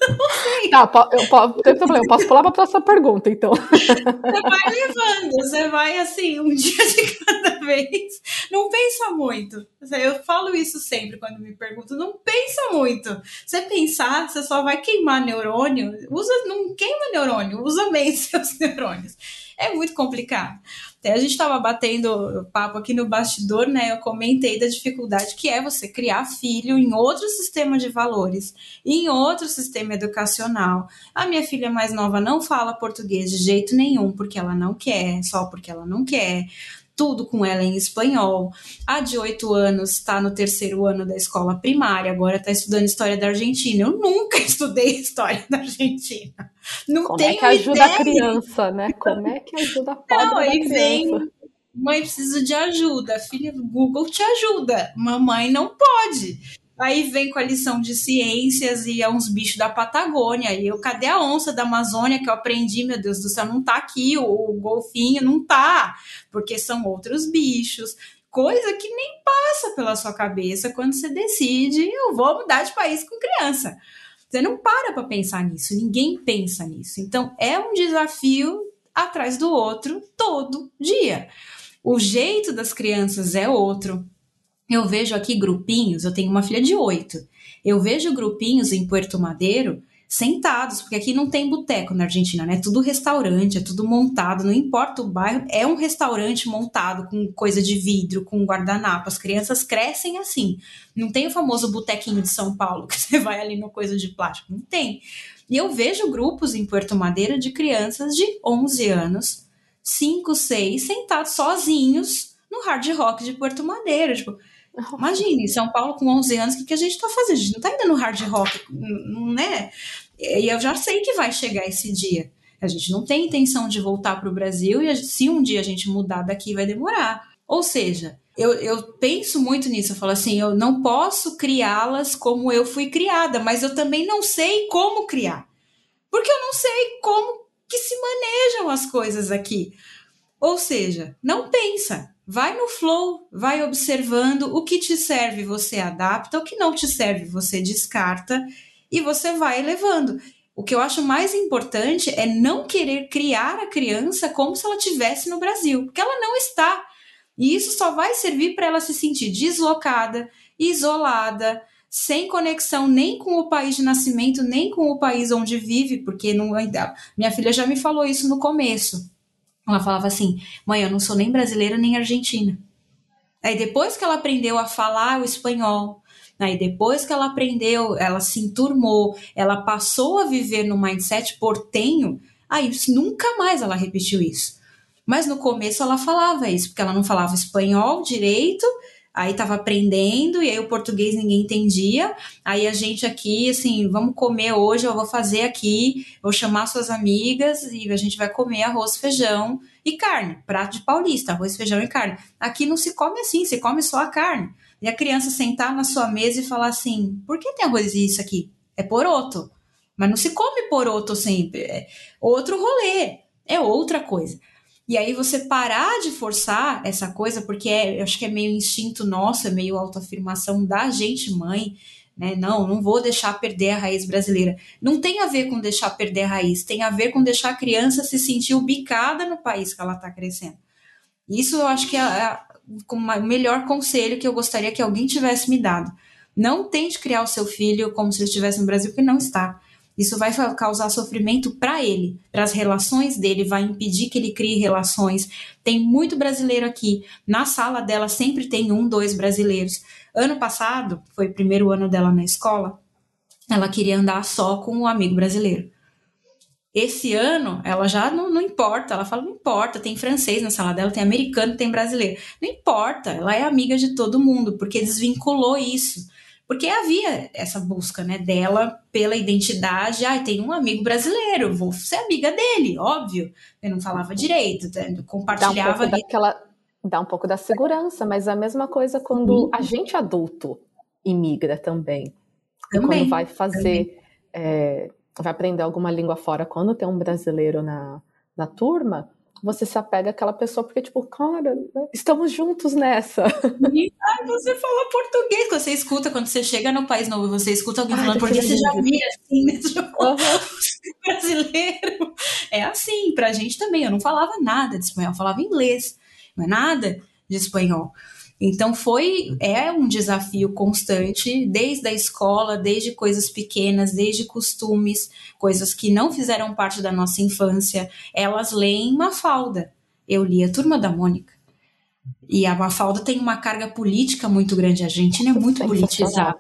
Tá, eu, não tem problema, eu posso pular para a próxima pergunta, então. Você vai levando, você vai assim, um dia de cada vez. Não pensa muito. Eu falo isso sempre quando me perguntam, não pensa muito. Você pensar, você só vai queimar neurônio. Usa, não queima neurônio, usa bem seus neurônios. É muito complicado. Até a gente estava batendo papo aqui no bastidor, né? Eu comentei da dificuldade que é você criar filho em outro sistema de valores, em outro sistema educacional. A minha filha mais nova não fala português de jeito nenhum, porque ela não quer, só porque ela não quer tudo com ela em espanhol. A de oito anos está no terceiro ano da escola primária, agora está estudando história da Argentina. Eu nunca estudei história da Argentina. Não Como tenho é que ajuda ideia. a criança, né? Como é que ajuda a pobre Não, aí vem mãe precisa de ajuda, filha, Google te ajuda, mamãe não pode. Aí vem com a lição de ciências e é uns bichos da Patagônia. E eu, cadê a onça da Amazônia que eu aprendi? Meu Deus do céu, não tá aqui. O, o golfinho não tá, porque são outros bichos. Coisa que nem passa pela sua cabeça quando você decide, eu vou mudar de país com criança. Você não para para pensar nisso, ninguém pensa nisso. Então é um desafio atrás do outro todo dia. O jeito das crianças é outro, eu vejo aqui grupinhos, eu tenho uma filha de oito. Eu vejo grupinhos em Puerto Madeiro sentados, porque aqui não tem boteco na Argentina, né? É tudo restaurante, é tudo montado, não importa o bairro, é um restaurante montado com coisa de vidro, com guardanapo. As crianças crescem assim. Não tem o famoso botequinho de São Paulo, que você vai ali no coisa de plástico. Não tem. E eu vejo grupos em Puerto Madeira de crianças de 11 anos, 5, 6, sentados sozinhos no hard rock de Puerto Madeira. Tipo, Imagine, São Paulo com 11 anos, o que, que a gente está fazendo? A gente não está indo no hard rock, não é? E eu já sei que vai chegar esse dia. A gente não tem intenção de voltar para o Brasil e se um dia a gente mudar daqui, vai demorar. Ou seja, eu, eu penso muito nisso. Eu falo assim: eu não posso criá-las como eu fui criada, mas eu também não sei como criar. Porque eu não sei como que se manejam as coisas aqui. Ou seja, não pensa, vai no flow, vai observando o que te serve, você adapta, o que não te serve, você descarta e você vai levando. O que eu acho mais importante é não querer criar a criança como se ela estivesse no Brasil, porque ela não está. E isso só vai servir para ela se sentir deslocada, isolada, sem conexão nem com o país de nascimento, nem com o país onde vive, porque não, minha filha já me falou isso no começo. Ela falava assim: mãe, eu não sou nem brasileira nem argentina. Aí depois que ela aprendeu a falar o espanhol, aí depois que ela aprendeu, ela se enturmou, ela passou a viver no mindset portenho, aí nunca mais ela repetiu isso. Mas no começo ela falava isso, porque ela não falava espanhol direito, aí tava aprendendo, e aí o português ninguém entendia. Aí a gente aqui, assim, vamos comer hoje, eu vou fazer aqui, vou chamar suas amigas e a gente vai comer arroz, feijão e carne, prato de paulista, arroz, feijão e carne. Aqui não se come assim, se come só a carne. E a criança sentar na sua mesa e falar assim: por que tem arroz e isso aqui? É poroto. Mas não se come poroto sempre. É outro rolê, é outra coisa. E aí você parar de forçar essa coisa, porque é, eu acho que é meio instinto nosso, é meio autoafirmação da gente mãe, né? Não, não vou deixar perder a raiz brasileira. Não tem a ver com deixar perder a raiz, tem a ver com deixar a criança se sentir ubicada no país que ela está crescendo. Isso eu acho que é, é o melhor conselho que eu gostaria que alguém tivesse me dado. Não tente criar o seu filho como se ele estivesse no Brasil, porque não está. Isso vai causar sofrimento para ele, para as relações dele, vai impedir que ele crie relações. Tem muito brasileiro aqui. Na sala dela sempre tem um, dois brasileiros. Ano passado, foi o primeiro ano dela na escola, ela queria andar só com um amigo brasileiro. Esse ano, ela já não, não, importa, ela fala, não importa, tem francês na sala dela, tem americano, tem brasileiro. Não importa, ela é amiga de todo mundo, porque desvinculou isso. Porque havia essa busca, né, dela pela identidade. Ah, tem um amigo brasileiro, vou ser amiga dele, óbvio. Eu não falava direito, né, compartilhava. Dá um, daquela, dá um pouco da segurança, mas a mesma coisa quando a gente adulto imigra também. também quando vai fazer, é, vai aprender alguma língua fora, quando tem um brasileiro na, na turma, você se apega àquela pessoa porque, tipo, cara, estamos juntos nessa. E, ai, você fala português. Quando você escuta, quando você chega no país novo, você escuta alguém ai, falando português, você já vira assim, né? Uhum. brasileiro. É assim, pra gente também. Eu não falava nada de espanhol, eu falava inglês, não é nada de espanhol. Então foi é um desafio constante desde a escola, desde coisas pequenas, desde costumes, coisas que não fizeram parte da nossa infância. Elas leem Mafalda. Eu li a Turma da Mônica. E a Mafalda tem uma carga política muito grande. A Argentina é muito politizada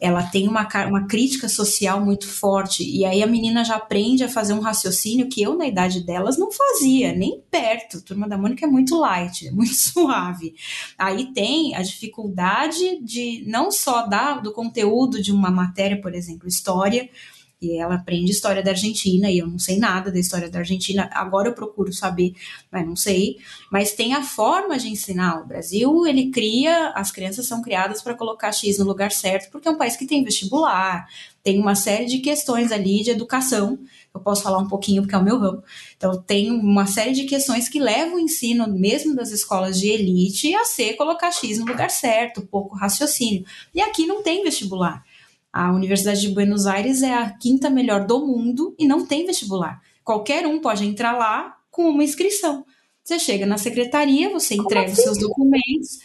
ela tem uma, uma crítica social muito forte, e aí a menina já aprende a fazer um raciocínio que eu, na idade delas, não fazia, nem perto. Turma da Mônica é muito light, é muito suave. Aí tem a dificuldade de não só dar do conteúdo de uma matéria, por exemplo, história, e ela aprende história da Argentina, e eu não sei nada da história da Argentina, agora eu procuro saber, mas não sei. Mas tem a forma de ensinar. O Brasil, ele cria, as crianças são criadas para colocar X no lugar certo, porque é um país que tem vestibular, tem uma série de questões ali de educação. Eu posso falar um pouquinho porque é o meu ramo. Então, tem uma série de questões que levam o ensino, mesmo das escolas de elite, a ser colocar X no lugar certo, pouco raciocínio. E aqui não tem vestibular. A Universidade de Buenos Aires é a quinta melhor do mundo e não tem vestibular. Qualquer um pode entrar lá com uma inscrição. Você chega na secretaria, você entrega os seus assim? documentos,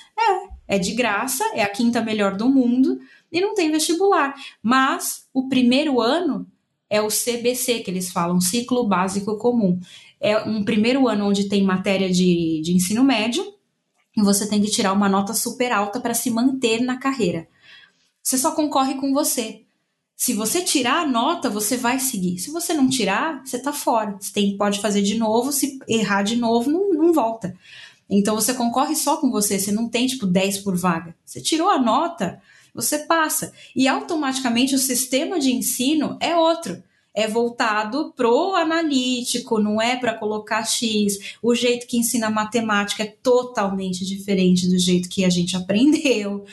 é, é de graça, é a quinta melhor do mundo e não tem vestibular. Mas o primeiro ano é o CBC, que eles falam, Ciclo Básico Comum. É um primeiro ano onde tem matéria de, de ensino médio e você tem que tirar uma nota super alta para se manter na carreira. Você só concorre com você. Se você tirar a nota, você vai seguir. Se você não tirar, você tá fora. Você tem, pode fazer de novo, se errar de novo, não, não volta. Então você concorre só com você, você não tem tipo 10 por vaga. Você tirou a nota, você passa. E automaticamente o sistema de ensino é outro. É voltado pro analítico, não é para colocar X. O jeito que ensina matemática é totalmente diferente do jeito que a gente aprendeu.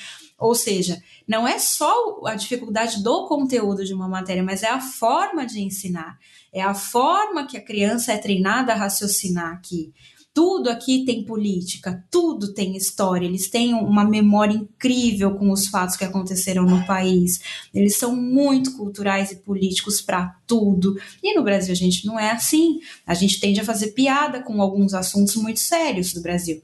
Ou seja, não é só a dificuldade do conteúdo de uma matéria, mas é a forma de ensinar. É a forma que a criança é treinada a raciocinar aqui. Tudo aqui tem política, tudo tem história, eles têm uma memória incrível com os fatos que aconteceram no país. Eles são muito culturais e políticos para tudo. E no Brasil a gente não é assim. A gente tende a fazer piada com alguns assuntos muito sérios do Brasil.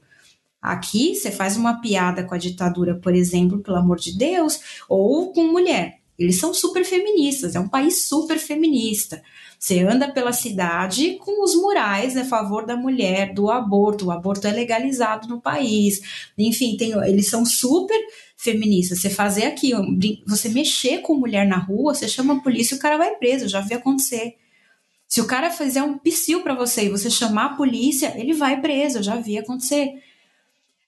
Aqui você faz uma piada com a ditadura, por exemplo, pelo amor de Deus, ou com mulher. Eles são super feministas, é um país super feminista. Você anda pela cidade com os murais a favor da mulher, do aborto. O aborto é legalizado no país. Enfim, tem, eles são super feministas. Você fazer aqui, você mexer com mulher na rua, você chama a polícia e o cara vai preso. Já vi acontecer. Se o cara fizer um psil para você e você chamar a polícia, ele vai preso. Já vi acontecer.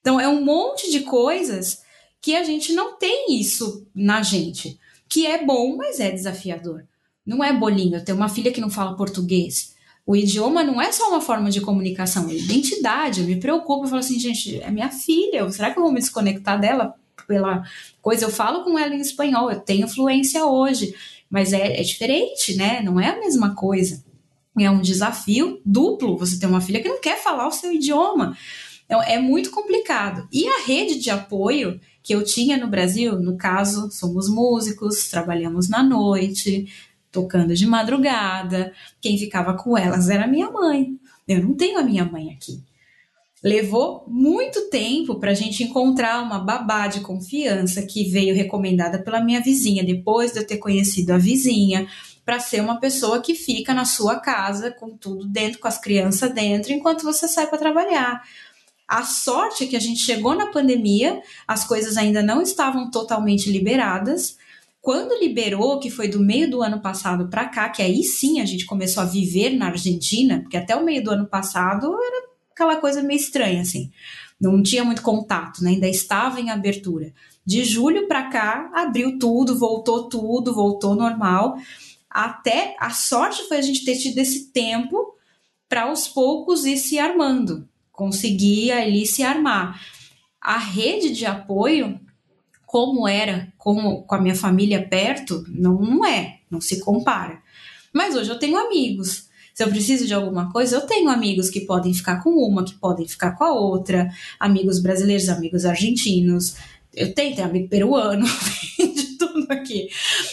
Então, é um monte de coisas que a gente não tem isso na gente, que é bom, mas é desafiador. Não é bolinho. Eu tenho uma filha que não fala português. O idioma não é só uma forma de comunicação, é identidade. Eu me preocupo, eu falo assim, gente, é minha filha, será que eu vou me desconectar dela pela coisa? Eu falo com ela em espanhol, eu tenho fluência hoje, mas é, é diferente, né? Não é a mesma coisa. É um desafio duplo. Você tem uma filha que não quer falar o seu idioma. Então, é muito complicado. E a rede de apoio que eu tinha no Brasil, no caso, somos músicos, trabalhamos na noite, tocando de madrugada. Quem ficava com elas era minha mãe. Eu não tenho a minha mãe aqui. Levou muito tempo para a gente encontrar uma babá de confiança que veio recomendada pela minha vizinha, depois de eu ter conhecido a vizinha, para ser uma pessoa que fica na sua casa com tudo dentro, com as crianças dentro, enquanto você sai para trabalhar. A sorte é que a gente chegou na pandemia, as coisas ainda não estavam totalmente liberadas, quando liberou, que foi do meio do ano passado para cá, que aí sim a gente começou a viver na Argentina, porque até o meio do ano passado era aquela coisa meio estranha, assim. Não tinha muito contato, né? Ainda estava em abertura. De julho para cá, abriu tudo, voltou tudo, voltou normal. Até a sorte foi a gente ter tido esse tempo para aos poucos ir se armando, conseguir ali se armar. A rede de apoio como era com, com a minha família perto, não, não é, não se compara. Mas hoje eu tenho amigos. Se eu preciso de alguma coisa, eu tenho amigos que podem ficar com uma, que podem ficar com a outra, amigos brasileiros, amigos argentinos. Eu tenho, tenho amigo peruano, aqui.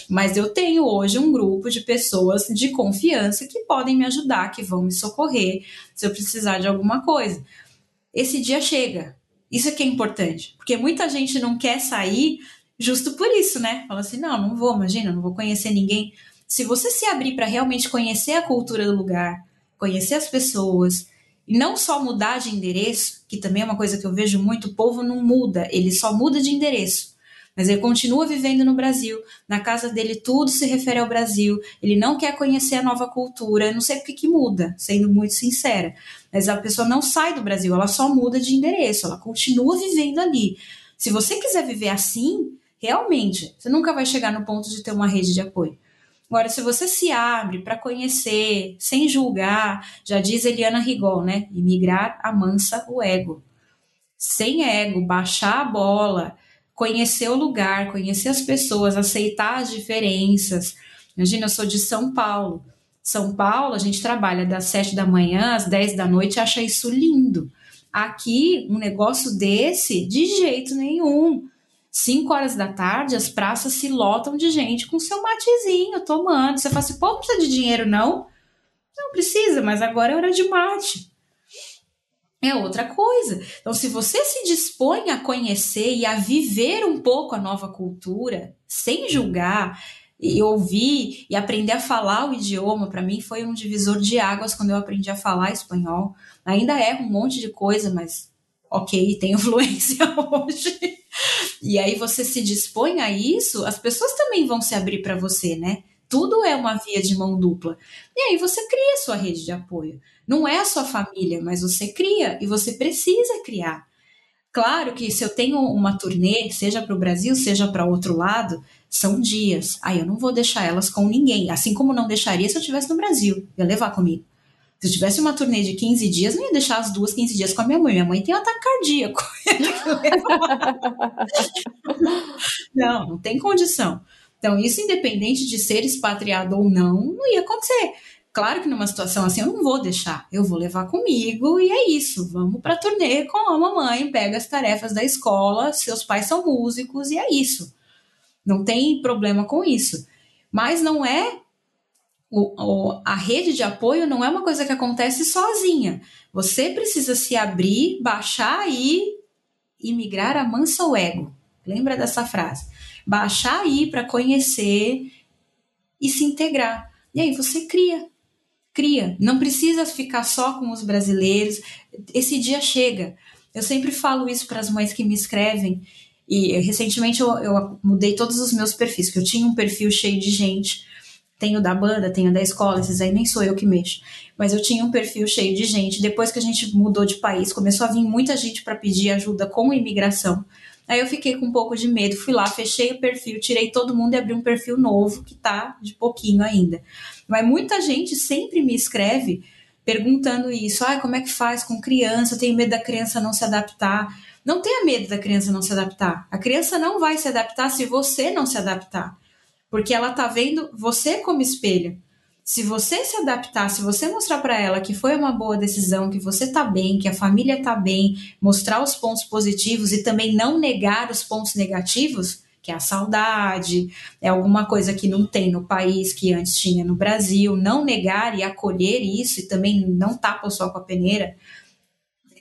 Mas eu tenho hoje um grupo de pessoas de confiança que podem me ajudar, que vão me socorrer se eu precisar de alguma coisa. Esse dia chega, isso é que é importante, porque muita gente não quer sair justo por isso, né? Fala assim: não, não vou, imagina, não vou conhecer ninguém. Se você se abrir para realmente conhecer a cultura do lugar, conhecer as pessoas, e não só mudar de endereço, que também é uma coisa que eu vejo muito, o povo não muda, ele só muda de endereço. Mas ele continua vivendo no Brasil. Na casa dele tudo se refere ao Brasil. Ele não quer conhecer a nova cultura. Não sei porque que muda, sendo muito sincera. Mas a pessoa não sai do Brasil, ela só muda de endereço, ela continua vivendo ali. Se você quiser viver assim, realmente, você nunca vai chegar no ponto de ter uma rede de apoio. Agora, se você se abre para conhecer, sem julgar, já diz Eliana Rigol, né? Imigrar amansa o ego. Sem ego, baixar a bola, conhecer o lugar, conhecer as pessoas, aceitar as diferenças. Imagina, eu sou de São Paulo. São Paulo, a gente trabalha das sete da manhã às dez da noite, acha isso lindo. Aqui, um negócio desse, de jeito nenhum. Cinco horas da tarde, as praças se lotam de gente com seu matezinho, tomando. Você fala assim, pô, não precisa de dinheiro, não? Não precisa, mas agora é hora de mate. É outra coisa. Então, se você se dispõe a conhecer e a viver um pouco a nova cultura, sem julgar, e ouvir e aprender a falar o idioma, para mim foi um divisor de águas quando eu aprendi a falar espanhol. Ainda erro um monte de coisa, mas ok, tenho fluência hoje. E aí você se dispõe a isso, as pessoas também vão se abrir para você, né? Tudo é uma via de mão dupla. E aí você cria sua rede de apoio. Não é a sua família, mas você cria e você precisa criar. Claro que se eu tenho uma turnê, seja para o Brasil, seja para outro lado, são dias. Aí eu não vou deixar elas com ninguém. Assim como não deixaria se eu estivesse no Brasil. Ia levar comigo. Se eu tivesse uma turnê de 15 dias, não ia deixar as duas 15 dias com a minha mãe. Minha mãe tem um ataque cardíaco. não, não tem condição. Então, isso independente de ser expatriado ou não, não ia acontecer. Claro que numa situação assim eu não vou deixar, eu vou levar comigo e é isso. Vamos para turnê com a mamãe, pega as tarefas da escola, seus pais são músicos e é isso. Não tem problema com isso. Mas não é o, o, a rede de apoio não é uma coisa que acontece sozinha. Você precisa se abrir, baixar e imigrar a mansa o ego. Lembra dessa frase? Baixar aí para conhecer e se integrar. E aí você cria cria. Não precisa ficar só com os brasileiros. Esse dia chega. Eu sempre falo isso para as mães que me escrevem. E recentemente eu, eu, mudei todos os meus perfis, porque eu tinha um perfil cheio de gente Tenho da banda, tenho da escola, esses aí nem sou eu que mexo. Mas eu tinha um perfil cheio de gente. Depois que a gente mudou de país, começou a vir muita gente para pedir ajuda com imigração. Aí eu fiquei com um pouco de medo, fui lá, fechei o perfil, tirei todo mundo e abri um perfil novo que tá de pouquinho ainda. Mas muita gente sempre me escreve perguntando isso. Ah, como é que faz com criança? Eu tenho medo da criança não se adaptar. Não tenha medo da criança não se adaptar. A criança não vai se adaptar se você não se adaptar. Porque ela tá vendo você como espelho. Se você se adaptar, se você mostrar para ela que foi uma boa decisão, que você tá bem, que a família tá bem, mostrar os pontos positivos e também não negar os pontos negativos, que é a saudade, é alguma coisa que não tem no país que antes tinha no Brasil, não negar e acolher isso e também não tapa só com a peneira,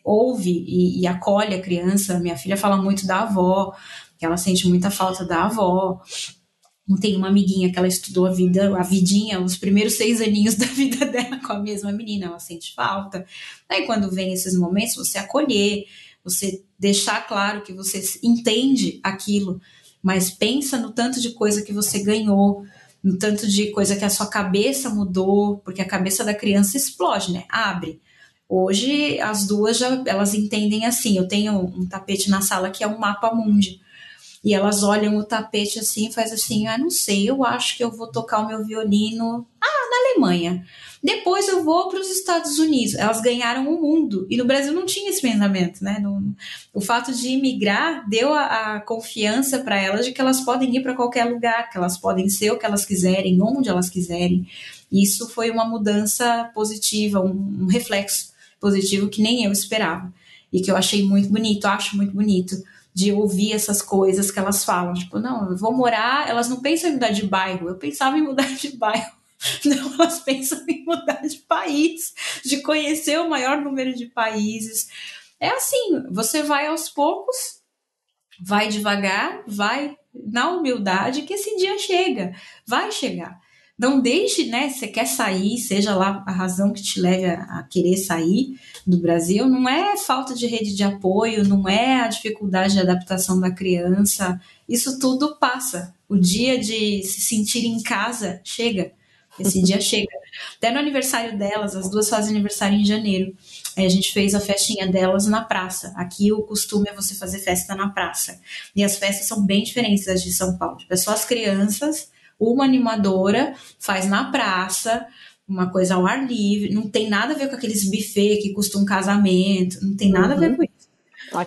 ouve e, e acolhe a criança. Minha filha fala muito da avó, que ela sente muita falta da avó. Tem uma amiguinha que ela estudou a vida, a vidinha, os primeiros seis aninhos da vida dela com a mesma menina, ela sente falta. Aí quando vem esses momentos, você acolher, você deixar claro que você entende aquilo, mas pensa no tanto de coisa que você ganhou, no tanto de coisa que a sua cabeça mudou, porque a cabeça da criança explode, né? Abre. Hoje as duas já elas entendem assim. Eu tenho um tapete na sala que é um mapa mundi. E elas olham o tapete assim faz assim: "Ah, não sei, eu acho que eu vou tocar o meu violino ah, na Alemanha. Depois eu vou para os Estados Unidos. Elas ganharam o mundo. E no Brasil não tinha esse pensamento, né? No, o fato de imigrar deu a, a confiança para elas de que elas podem ir para qualquer lugar, que elas podem ser o que elas quiserem, onde elas quiserem. Isso foi uma mudança positiva, um, um reflexo positivo que nem eu esperava e que eu achei muito bonito, acho muito bonito de ouvir essas coisas que elas falam, tipo, não, eu vou morar, elas não pensam em mudar de bairro, eu pensava em mudar de bairro. Não, elas pensam em mudar de país, de conhecer o maior número de países. É assim, você vai aos poucos, vai devagar, vai na humildade que esse dia chega, vai chegar. Não deixe, né? Você quer sair, seja lá a razão que te leve a, a, querer sair do Brasil, não é falta de rede de apoio, não é a dificuldade de adaptação da criança. Isso tudo passa. O dia de se sentir em casa chega. Esse dia chega. Até no aniversário delas, as duas fazem aniversário em janeiro. Aí a gente fez a festinha delas na praça. Aqui o costume é você fazer festa na praça. E as festas são bem diferentes das de São Paulo. Tipo, é só as crianças uma animadora faz na praça, uma coisa ao ar livre, não tem nada a ver com aqueles buffet que custa um casamento, não tem nada uhum. a ver uhum. com isso.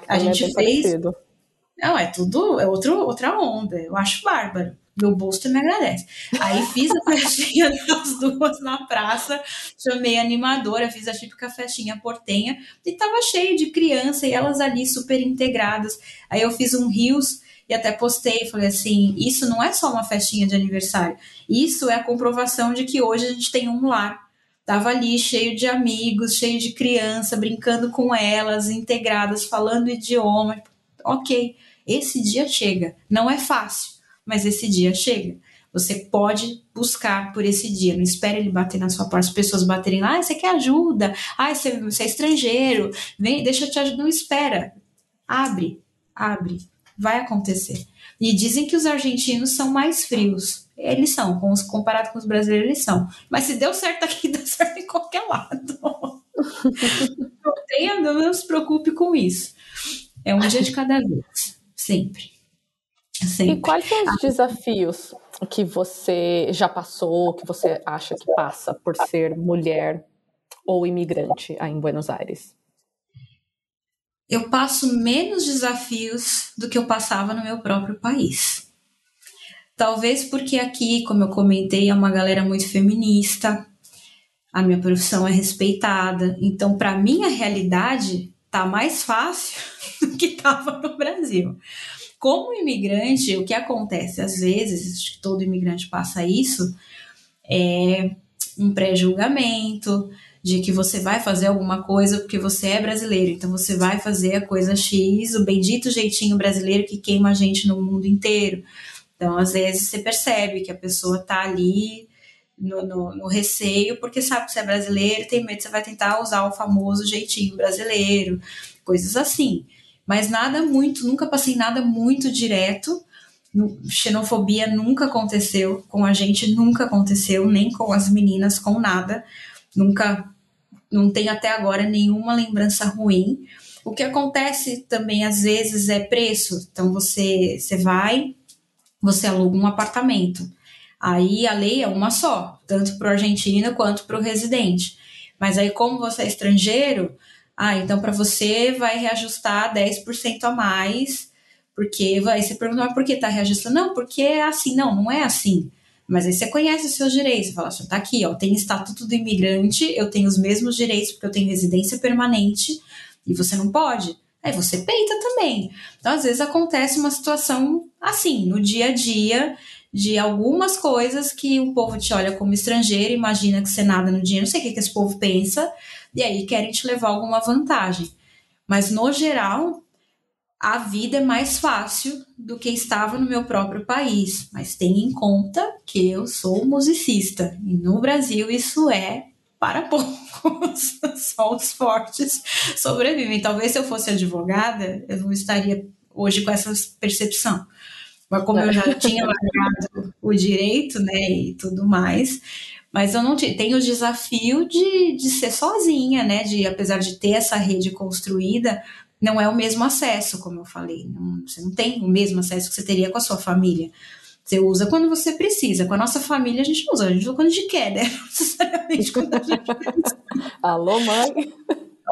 a é gente é fez. Parecido. Não, é tudo, é outro, outra onda. Eu acho bárbaro. Meu bolso me agradece. Aí fiz a festinha das duas na praça, chamei a animadora, fiz a típica festinha portenha e tava cheio de criança e elas ali super integradas. Aí eu fiz um rios e até postei, falei assim, isso não é só uma festinha de aniversário, isso é a comprovação de que hoje a gente tem um lar. Tava ali cheio de amigos, cheio de criança, brincando com elas, integradas, falando idioma. Ok, esse dia chega. Não é fácil, mas esse dia chega. Você pode buscar por esse dia. Não espere ele bater na sua porta. As pessoas baterem lá, ah, você quer ajuda? Ah, você, você é estrangeiro. Vem, deixa eu te ajudar. Não espera. Abre, abre vai acontecer. E dizem que os argentinos são mais frios. Eles são, com os, comparado com os brasileiros, eles são. Mas se deu certo aqui, dá certo em qualquer lado. não, tenha, não se preocupe com isso. É um dia de cada vez. Sempre. Sempre. E quais são os desafios que você já passou, que você acha que passa por ser mulher ou imigrante aí em Buenos Aires? eu passo menos desafios do que eu passava no meu próprio país. Talvez porque aqui, como eu comentei, é uma galera muito feminista, a minha profissão é respeitada, então para mim a realidade tá mais fácil do que estava no Brasil. Como imigrante, o que acontece às vezes, acho que todo imigrante passa isso, é um pré-julgamento, de que você vai fazer alguma coisa porque você é brasileiro, então você vai fazer a coisa X, o bendito jeitinho brasileiro que queima a gente no mundo inteiro. Então, às vezes, você percebe que a pessoa tá ali no, no, no, receio, porque sabe que você é brasileiro, tem medo que você vai tentar usar o famoso jeitinho brasileiro, coisas assim. Mas nada muito, nunca passei nada muito direto, xenofobia nunca aconteceu com a gente, nunca aconteceu, nem com as meninas, com nada. Nunca, não tem até agora nenhuma lembrança ruim. O que acontece também às vezes é preço. Então você, você vai, você aluga um apartamento. Aí a lei é uma só, tanto para o argentino quanto para o residente. Mas aí, como você é estrangeiro, ah, então para você vai reajustar 10% a mais, porque vai. Você pergunta, mas por que está reajustando? Não, porque é assim. Não, não é assim. Mas aí você conhece os seus direitos, você fala assim, tá aqui, ó, tem estatuto do imigrante, eu tenho os mesmos direitos porque eu tenho residência permanente e você não pode. Aí você peita também. Então, às vezes acontece uma situação assim, no dia a dia, de algumas coisas que o povo te olha como estrangeiro, imagina que você nada no dinheiro, não sei o que, que esse povo pensa, e aí querem te levar alguma vantagem. Mas no geral, a vida é mais fácil do que estava no meu próprio país. Mas tenha em conta que eu sou musicista, e no Brasil isso é para poucos, só os fortes sobrevivem. Talvez se eu fosse advogada, eu não estaria hoje com essa percepção. Mas como eu já tinha largado o direito, né, e tudo mais, mas eu não tenho o desafio de, de ser sozinha, né, de apesar de ter essa rede construída, não é o mesmo acesso, como eu falei, não, você não tem o mesmo acesso que você teria com a sua família. Você usa quando você precisa. Com a nossa família, a gente usa, a gente usa quando a gente quer, né? Quando a gente precisa. Alô, mãe?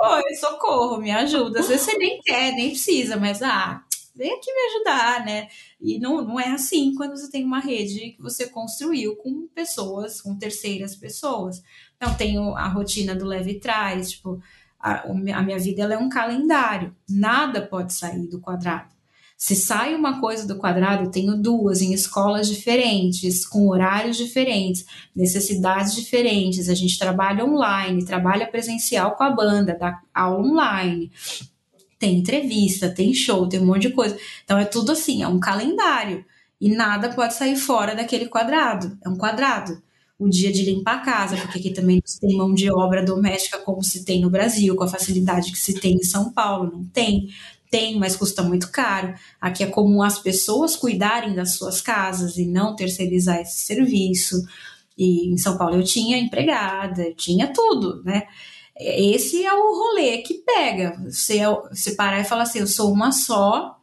Oi, socorro, me ajuda. Às vezes você nem quer, nem precisa, mas ah, vem aqui me ajudar, né? E não, não é assim quando você tem uma rede que você construiu com pessoas, com terceiras pessoas. Então, tenho a rotina do leve traz, tipo, a, a minha vida ela é um calendário, nada pode sair do quadrado. Se sai uma coisa do quadrado, eu tenho duas em escolas diferentes, com horários diferentes, necessidades diferentes. A gente trabalha online, trabalha presencial com a banda, dá aula online tem entrevista, tem show, tem um monte de coisa. Então é tudo assim, é um calendário. E nada pode sair fora daquele quadrado. É um quadrado. O dia de limpar a casa, porque aqui também não tem mão de obra doméstica como se tem no Brasil, com a facilidade que se tem em São Paulo. Não tem. Tem, mas custa muito caro. Aqui é comum as pessoas cuidarem das suas casas e não terceirizar esse serviço. E em São Paulo eu tinha empregada, eu tinha tudo, né? Esse é o rolê que pega. Você, você parar e falar assim: eu sou uma só,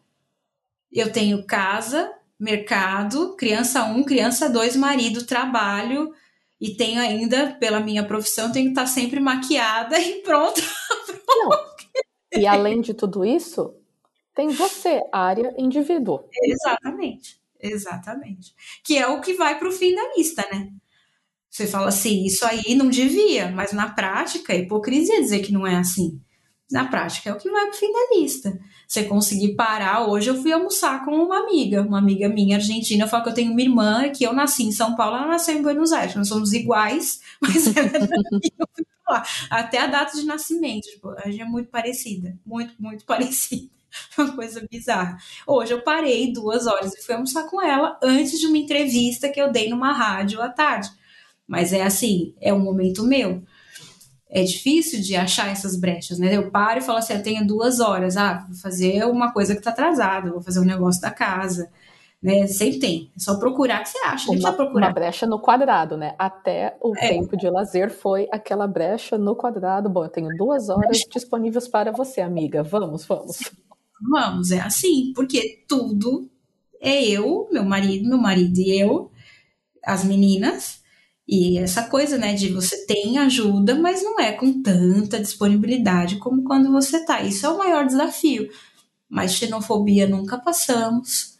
eu tenho casa, mercado, criança um, criança dois, marido, trabalho, e tenho ainda, pela minha profissão, tenho que estar sempre maquiada e pronta. E além de tudo isso, tem você, área indivíduo. Exatamente, exatamente. Que é o que vai para o fim da lista, né? Você fala assim, isso aí não devia, mas na prática é hipocrisia dizer que não é assim. Na prática é o que vai pro fim da lista. Você conseguir parar, hoje eu fui almoçar com uma amiga, uma amiga minha argentina, falou que eu tenho uma irmã que eu nasci em São Paulo, ela nasceu em Buenos Aires, nós somos iguais, mas ela é eu fui lá. Até a data de nascimento, tipo, a gente é muito parecida, muito, muito parecida. Uma coisa bizarra. Hoje eu parei duas horas e fui almoçar com ela antes de uma entrevista que eu dei numa rádio à tarde. Mas é assim, é um momento meu. É difícil de achar essas brechas, né? Eu paro e falo assim, eu tenho duas horas, ah, vou fazer uma coisa que tá atrasada, vou fazer um negócio da casa, né? Sempre tem. É só procurar que você acha. Uma, procurar. uma brecha no quadrado, né? Até o é. tempo de lazer foi aquela brecha no quadrado. Bom, eu tenho duas horas disponíveis para você, amiga. Vamos, vamos. Vamos, é assim, porque tudo é eu, meu marido, meu marido e eu, as meninas, e essa coisa, né, de você tem ajuda, mas não é com tanta disponibilidade como quando você tá. Isso é o maior desafio. Mas xenofobia nunca passamos.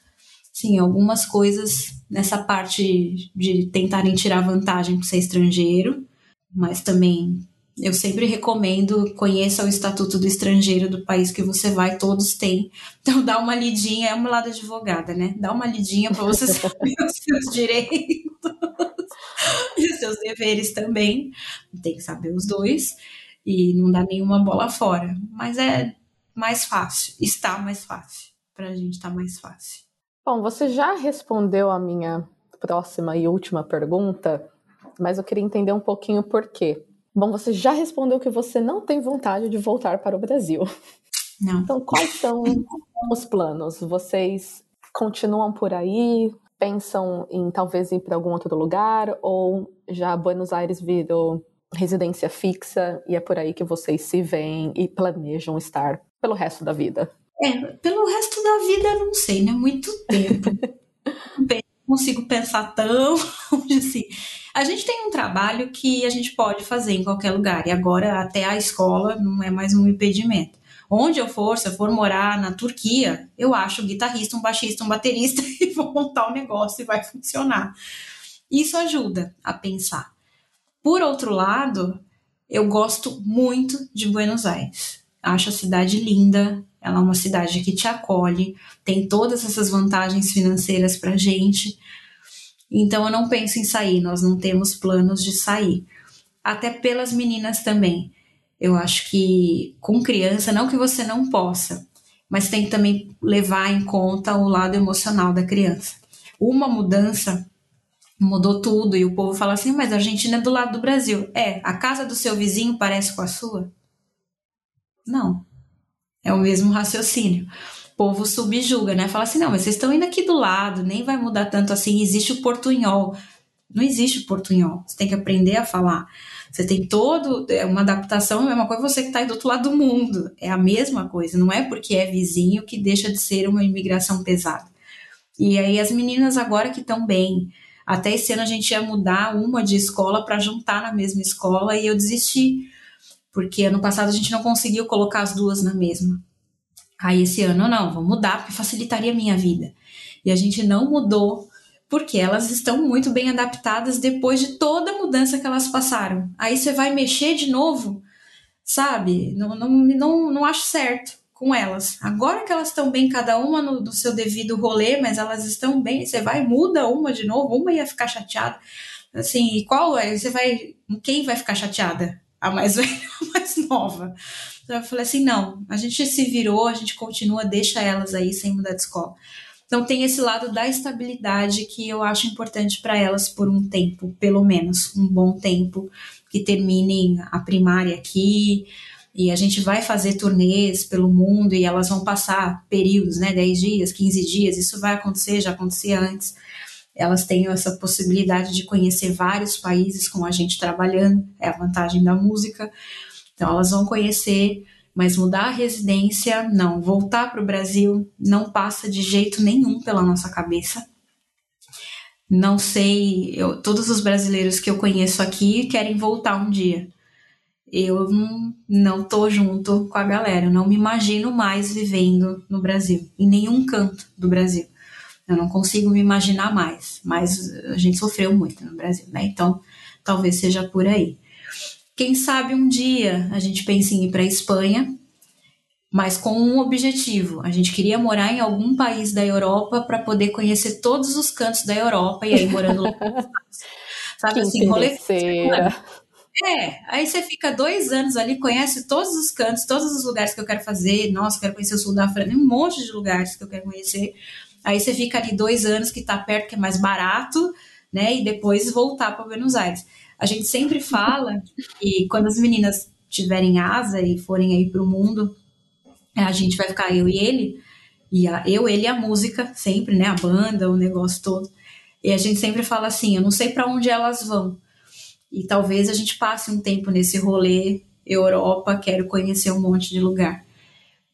Sim, algumas coisas nessa parte de tentarem tirar vantagem por ser estrangeiro, mas também eu sempre recomendo conheça o Estatuto do Estrangeiro do país que você vai, todos têm. Então dá uma lidinha, é uma lado advogada, né? Dá uma lidinha para você saber os seus direitos. e os seus deveres também. Tem que saber os dois e não dá nenhuma bola fora. Mas é mais fácil, está mais fácil. Para a gente está mais fácil. Bom, você já respondeu a minha próxima e última pergunta, mas eu queria entender um pouquinho por quê. Bom, você já respondeu que você não tem vontade de voltar para o Brasil. Não. Então, quais são os planos? Vocês continuam por aí? Pensam em talvez ir para algum outro lugar? Ou já Buenos Aires virou residência fixa e é por aí que vocês se veem e planejam estar pelo resto da vida? É, pelo resto da vida, não sei, né? Muito tempo. não consigo pensar tão assim. A gente tem um trabalho que a gente pode fazer em qualquer lugar, e agora até a escola não é mais um impedimento. Onde eu for, se eu for morar na Turquia, eu acho um guitarrista, um baixista, um baterista e vou montar o um negócio e vai funcionar. Isso ajuda a pensar. Por outro lado, eu gosto muito de Buenos Aires. Acho a cidade linda, ela é uma cidade que te acolhe, tem todas essas vantagens financeiras para gente. Então eu não penso em sair, nós não temos planos de sair. Até pelas meninas também. Eu acho que com criança, não que você não possa, mas tem que também levar em conta o lado emocional da criança. Uma mudança mudou tudo e o povo fala assim: mas a Argentina é do lado do Brasil. É, a casa do seu vizinho parece com a sua? Não. É o mesmo raciocínio. O povo subjuga, né? Fala assim: não, mas vocês estão indo aqui do lado, nem vai mudar tanto assim. Existe o portunhol. Não existe o portunhol. Você tem que aprender a falar. Você tem todo. É uma adaptação, é a mesma coisa você que está do outro lado do mundo. É a mesma coisa. Não é porque é vizinho que deixa de ser uma imigração pesada. E aí as meninas agora que estão bem. Até esse ano a gente ia mudar uma de escola para juntar na mesma escola e eu desisti porque ano passado a gente não conseguiu colocar as duas na mesma. Aí esse ano não, vou mudar porque facilitaria a minha vida. E a gente não mudou porque elas estão muito bem adaptadas depois de toda a mudança que elas passaram. Aí você vai mexer de novo, sabe? Não, não, não, não acho certo com elas. Agora que elas estão bem, cada uma no, no seu devido rolê, mas elas estão bem, você vai muda uma de novo, uma ia ficar chateada. Assim, e qual é? Você vai. Quem vai ficar chateada? a mais velha ou a mais nova. Então eu falei assim: não, a gente se virou, a gente continua, deixa elas aí sem mudar de escola. Então tem esse lado da estabilidade que eu acho importante para elas por um tempo, pelo menos, um bom tempo, que terminem a primária aqui. E a gente vai fazer turnês pelo mundo e elas vão passar períodos, né? 10 dias, 15 dias, isso vai acontecer, já acontecia antes elas têm essa possibilidade de conhecer vários países com a gente trabalhando, é a vantagem da música. Então elas vão conhecer, mas mudar a residência, não. Voltar para o Brasil não passa de jeito nenhum pela nossa cabeça. Não sei, eu, todos os brasileiros que eu conheço aqui querem voltar um dia. Eu não, tô junto com a galera, eu não me imagino mais vivendo no Brasil, em nenhum canto do Brasil. Eu não consigo me imaginar mais, mas a gente sofreu muito no Brasil, né? Então, talvez seja por aí. Quem sabe um dia a gente pense em ir para a Espanha, mas com um objetivo. A gente queria morar em algum país da Europa para poder conhecer todos os cantos da Europa e aí morando lá. Sabe que assim, rolê. É, aí você fica dois anos ali, conhece todos os cantos, todos os lugares que eu quero fazer. Nossa, quero conhecer o sul da França, um monte de lugares que eu quero conhecer. Aí você fica ali dois anos que está perto, que é mais barato, né? E depois voltar para Buenos Aires. A gente sempre fala que quando as meninas tiverem asa e forem aí para o mundo, a gente vai ficar eu e ele, e a, eu, ele e a música, sempre, né? A banda, o negócio todo. E a gente sempre fala assim: eu não sei para onde elas vão. E talvez a gente passe um tempo nesse rolê Europa, quero conhecer um monte de lugar.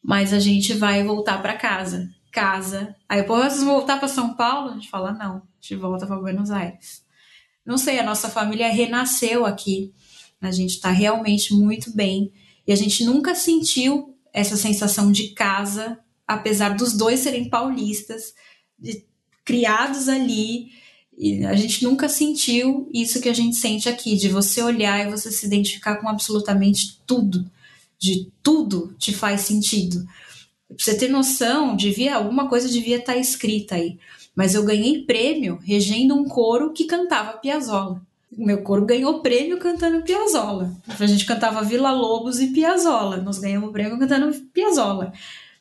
Mas a gente vai voltar para casa casa. Aí eu posso voltar para São Paulo? A gente fala, não, a gente volta para Buenos Aires. Não sei, a nossa família renasceu aqui. A gente está realmente muito bem. E a gente nunca sentiu essa sensação de casa, apesar dos dois serem paulistas, de, criados ali. E a gente nunca sentiu isso que a gente sente aqui, de você olhar e você se identificar com absolutamente tudo. De tudo te faz sentido. Pra você ter noção, devia alguma coisa devia estar tá escrita aí. Mas eu ganhei prêmio regendo um coro que cantava Piazzolla. O meu coro ganhou prêmio cantando Piazzolla. A gente cantava Vila Lobos e Piazzolla. Nós ganhamos prêmio cantando Piazzolla.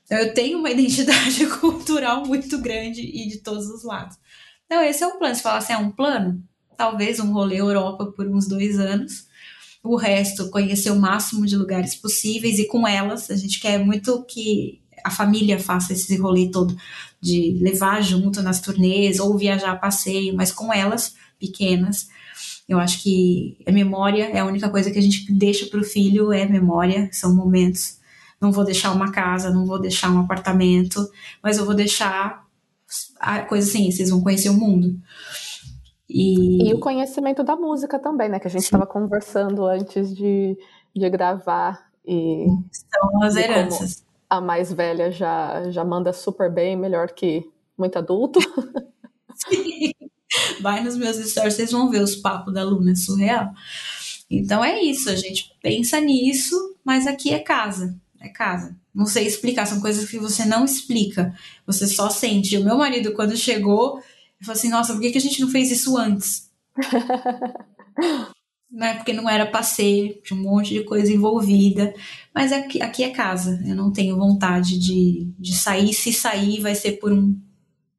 Então eu tenho uma identidade cultural muito grande e de todos os lados. Então esse é o plano. Se falar assim, é um plano? Talvez um rolê Europa por uns dois anos. O resto, conhecer o máximo de lugares possíveis e com elas. A gente quer muito que a família faça esse rolê todo de levar junto nas turnês ou viajar a passeio, mas com elas pequenas. Eu acho que a memória é a única coisa que a gente deixa para o filho é memória, são momentos. Não vou deixar uma casa, não vou deixar um apartamento, mas eu vou deixar a coisa assim, vocês vão conhecer o mundo. E... e o conhecimento da música também, né? Que a gente estava conversando antes de, de gravar. E São as heranças. A mais velha já, já manda super bem, melhor que muito adulto. Sim. Vai nos meus stories, vocês vão ver os papos da Luna, é surreal. Então é isso, a gente pensa nisso, mas aqui é casa, é casa. Não sei explicar, são coisas que você não explica, você só sente. O meu marido, quando chegou, falei assim, nossa, por que, que a gente não fez isso antes? não é porque não era passeio, tinha um monte de coisa envolvida, mas aqui, aqui é casa, eu não tenho vontade de, de sair, se sair vai ser por um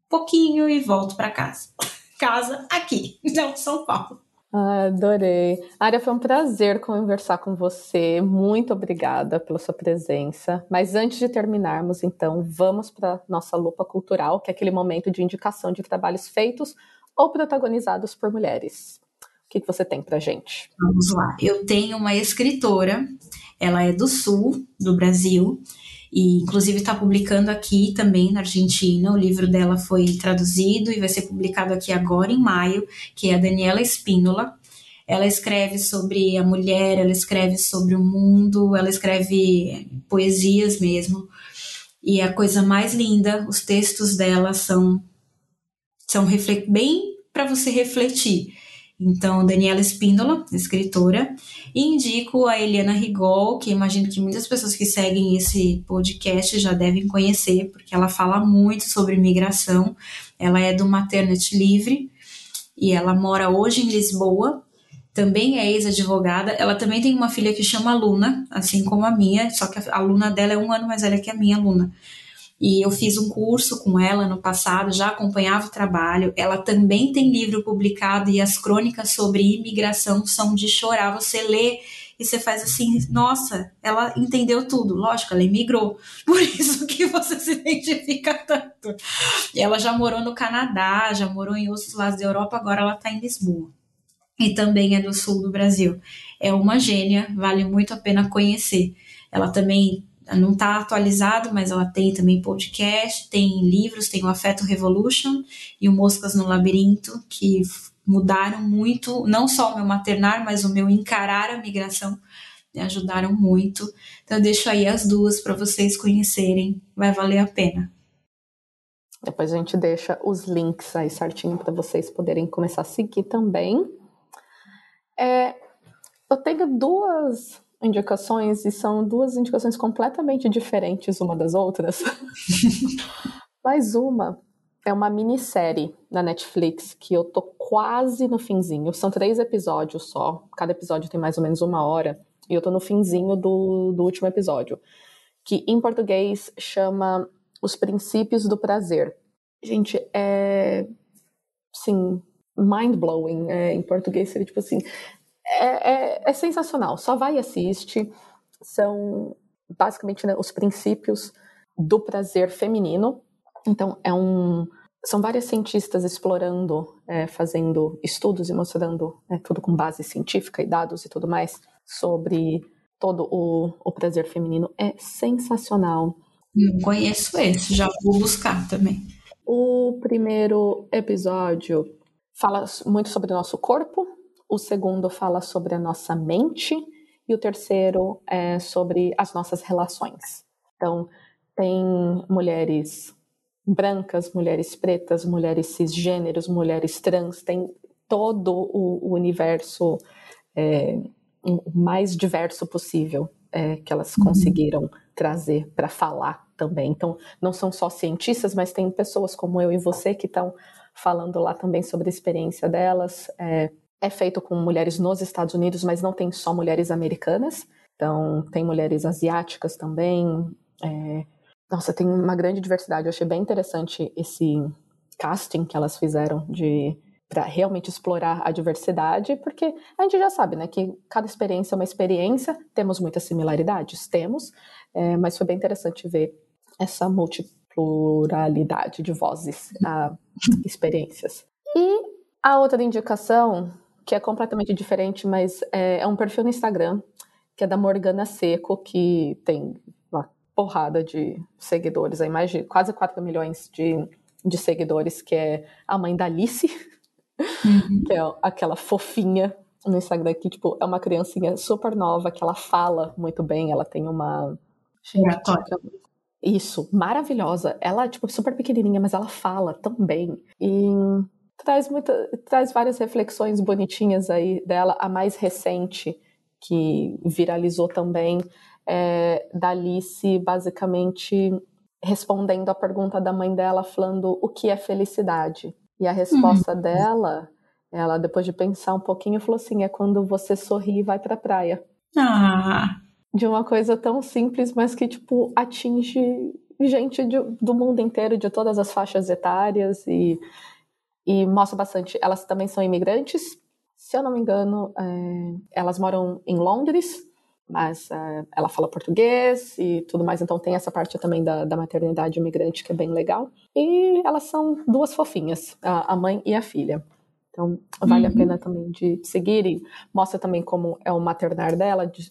pouquinho e volto para casa. Casa aqui, não São Paulo. Ah, adorei. Área, foi um prazer conversar com você. Muito obrigada pela sua presença. Mas antes de terminarmos, então, vamos para nossa lupa cultural, que é aquele momento de indicação de trabalhos feitos ou protagonizados por mulheres. Que, que você tem para gente? Vamos lá. Eu tenho uma escritora, ela é do sul do Brasil, e inclusive está publicando aqui também na Argentina. O livro dela foi traduzido e vai ser publicado aqui agora em maio, que é a Daniela Espínola. Ela escreve sobre a mulher, ela escreve sobre o mundo, ela escreve poesias mesmo. E a coisa mais linda, os textos dela são são bem para você refletir. Então, Daniela Espíndola, escritora, e indico a Eliana Rigol, que imagino que muitas pessoas que seguem esse podcast já devem conhecer, porque ela fala muito sobre migração. Ela é do Maternity Livre e ela mora hoje em Lisboa. Também é ex-advogada. Ela também tem uma filha que chama Luna, assim como a minha, só que a aluna dela é um ano mais velha que a minha aluna e eu fiz um curso com ela no passado, já acompanhava o trabalho. Ela também tem livro publicado e as crônicas sobre imigração são de chorar. Você lê e você faz assim, nossa, ela entendeu tudo. Lógico, ela imigrou, por isso que você se identifica tanto. Ela já morou no Canadá, já morou em outros lados da Europa, agora ela está em Lisboa. E também é do sul do Brasil. É uma gênia, vale muito a pena conhecer. Ela também não está atualizado, mas ela tem também podcast, tem livros, tem o Afeto Revolution e o Moscas no Labirinto, que mudaram muito, não só o meu maternar, mas o meu encarar a migração, me ajudaram muito. Então eu deixo aí as duas para vocês conhecerem, vai valer a pena. Depois a gente deixa os links aí certinho para vocês poderem começar a seguir também. É, eu tenho duas indicações e são duas indicações completamente diferentes uma das outras. Mas uma é uma minissérie na Netflix que eu tô quase no finzinho. São três episódios só, cada episódio tem mais ou menos uma hora, e eu tô no finzinho do, do último episódio, que em português chama Os Princípios do Prazer. Gente, é. Sim, mind-blowing. É, em português seria tipo assim: é, é, é sensacional. Só vai e assiste. São basicamente né, os princípios do prazer feminino. Então, é um, são várias cientistas explorando, é, fazendo estudos e mostrando né, tudo com base científica e dados e tudo mais sobre todo o, o prazer feminino. É sensacional. Não conheço esse, já vou buscar também. O primeiro episódio fala muito sobre o nosso corpo, o segundo fala sobre a nossa mente e o terceiro é sobre as nossas relações. Então, tem mulheres brancas, mulheres pretas, mulheres cisgêneros, mulheres trans, tem todo o, universo é, o mais diverso possível é, que elas uhum. conseguiram trazer para falar também. Então, não são só cientistas, mas tem pessoas como eu e você que estão falando lá também sobre a experiência delas, é, é feito com mulheres nos Estados Unidos, mas não tem só mulheres americanas. Então, tem mulheres asiáticas também. É... Nossa, tem uma grande diversidade. Eu achei bem interessante esse casting que elas fizeram de para realmente explorar a diversidade, porque a gente já sabe, né, que cada experiência é uma experiência. Temos muitas similaridades, temos, é, mas foi bem interessante ver essa multipluralidade de vozes, uh, experiências. E a outra indicação, que é completamente diferente, mas é, é um perfil no Instagram, que é da Morgana Seco, que tem uma porrada de seguidores, aí mais de quase 4 milhões de, de seguidores, que é a mãe da Alice, uhum. que é aquela fofinha no Instagram que, tipo, é uma criancinha super nova, que ela fala muito bem, ela tem uma... Isso, maravilhosa. Ela, tipo, super pequenininha, mas ela fala tão bem. E traz, muita, traz várias reflexões bonitinhas aí dela. A mais recente, que viralizou também, é da Alice, basicamente respondendo a pergunta da mãe dela, falando o que é felicidade. E a resposta uhum. dela, ela, depois de pensar um pouquinho, falou assim: é quando você sorri e vai pra praia. Ah. De uma coisa tão simples, mas que, tipo, atinge gente de, do mundo inteiro, de todas as faixas etárias e e mostra bastante. Elas também são imigrantes, se eu não me engano, é, elas moram em Londres, mas é, ela fala português e tudo mais, então tem essa parte também da, da maternidade imigrante que é bem legal. E elas são duas fofinhas, a, a mãe e a filha. Então vale uhum. a pena também de seguir e mostra também como é o maternar dela, de,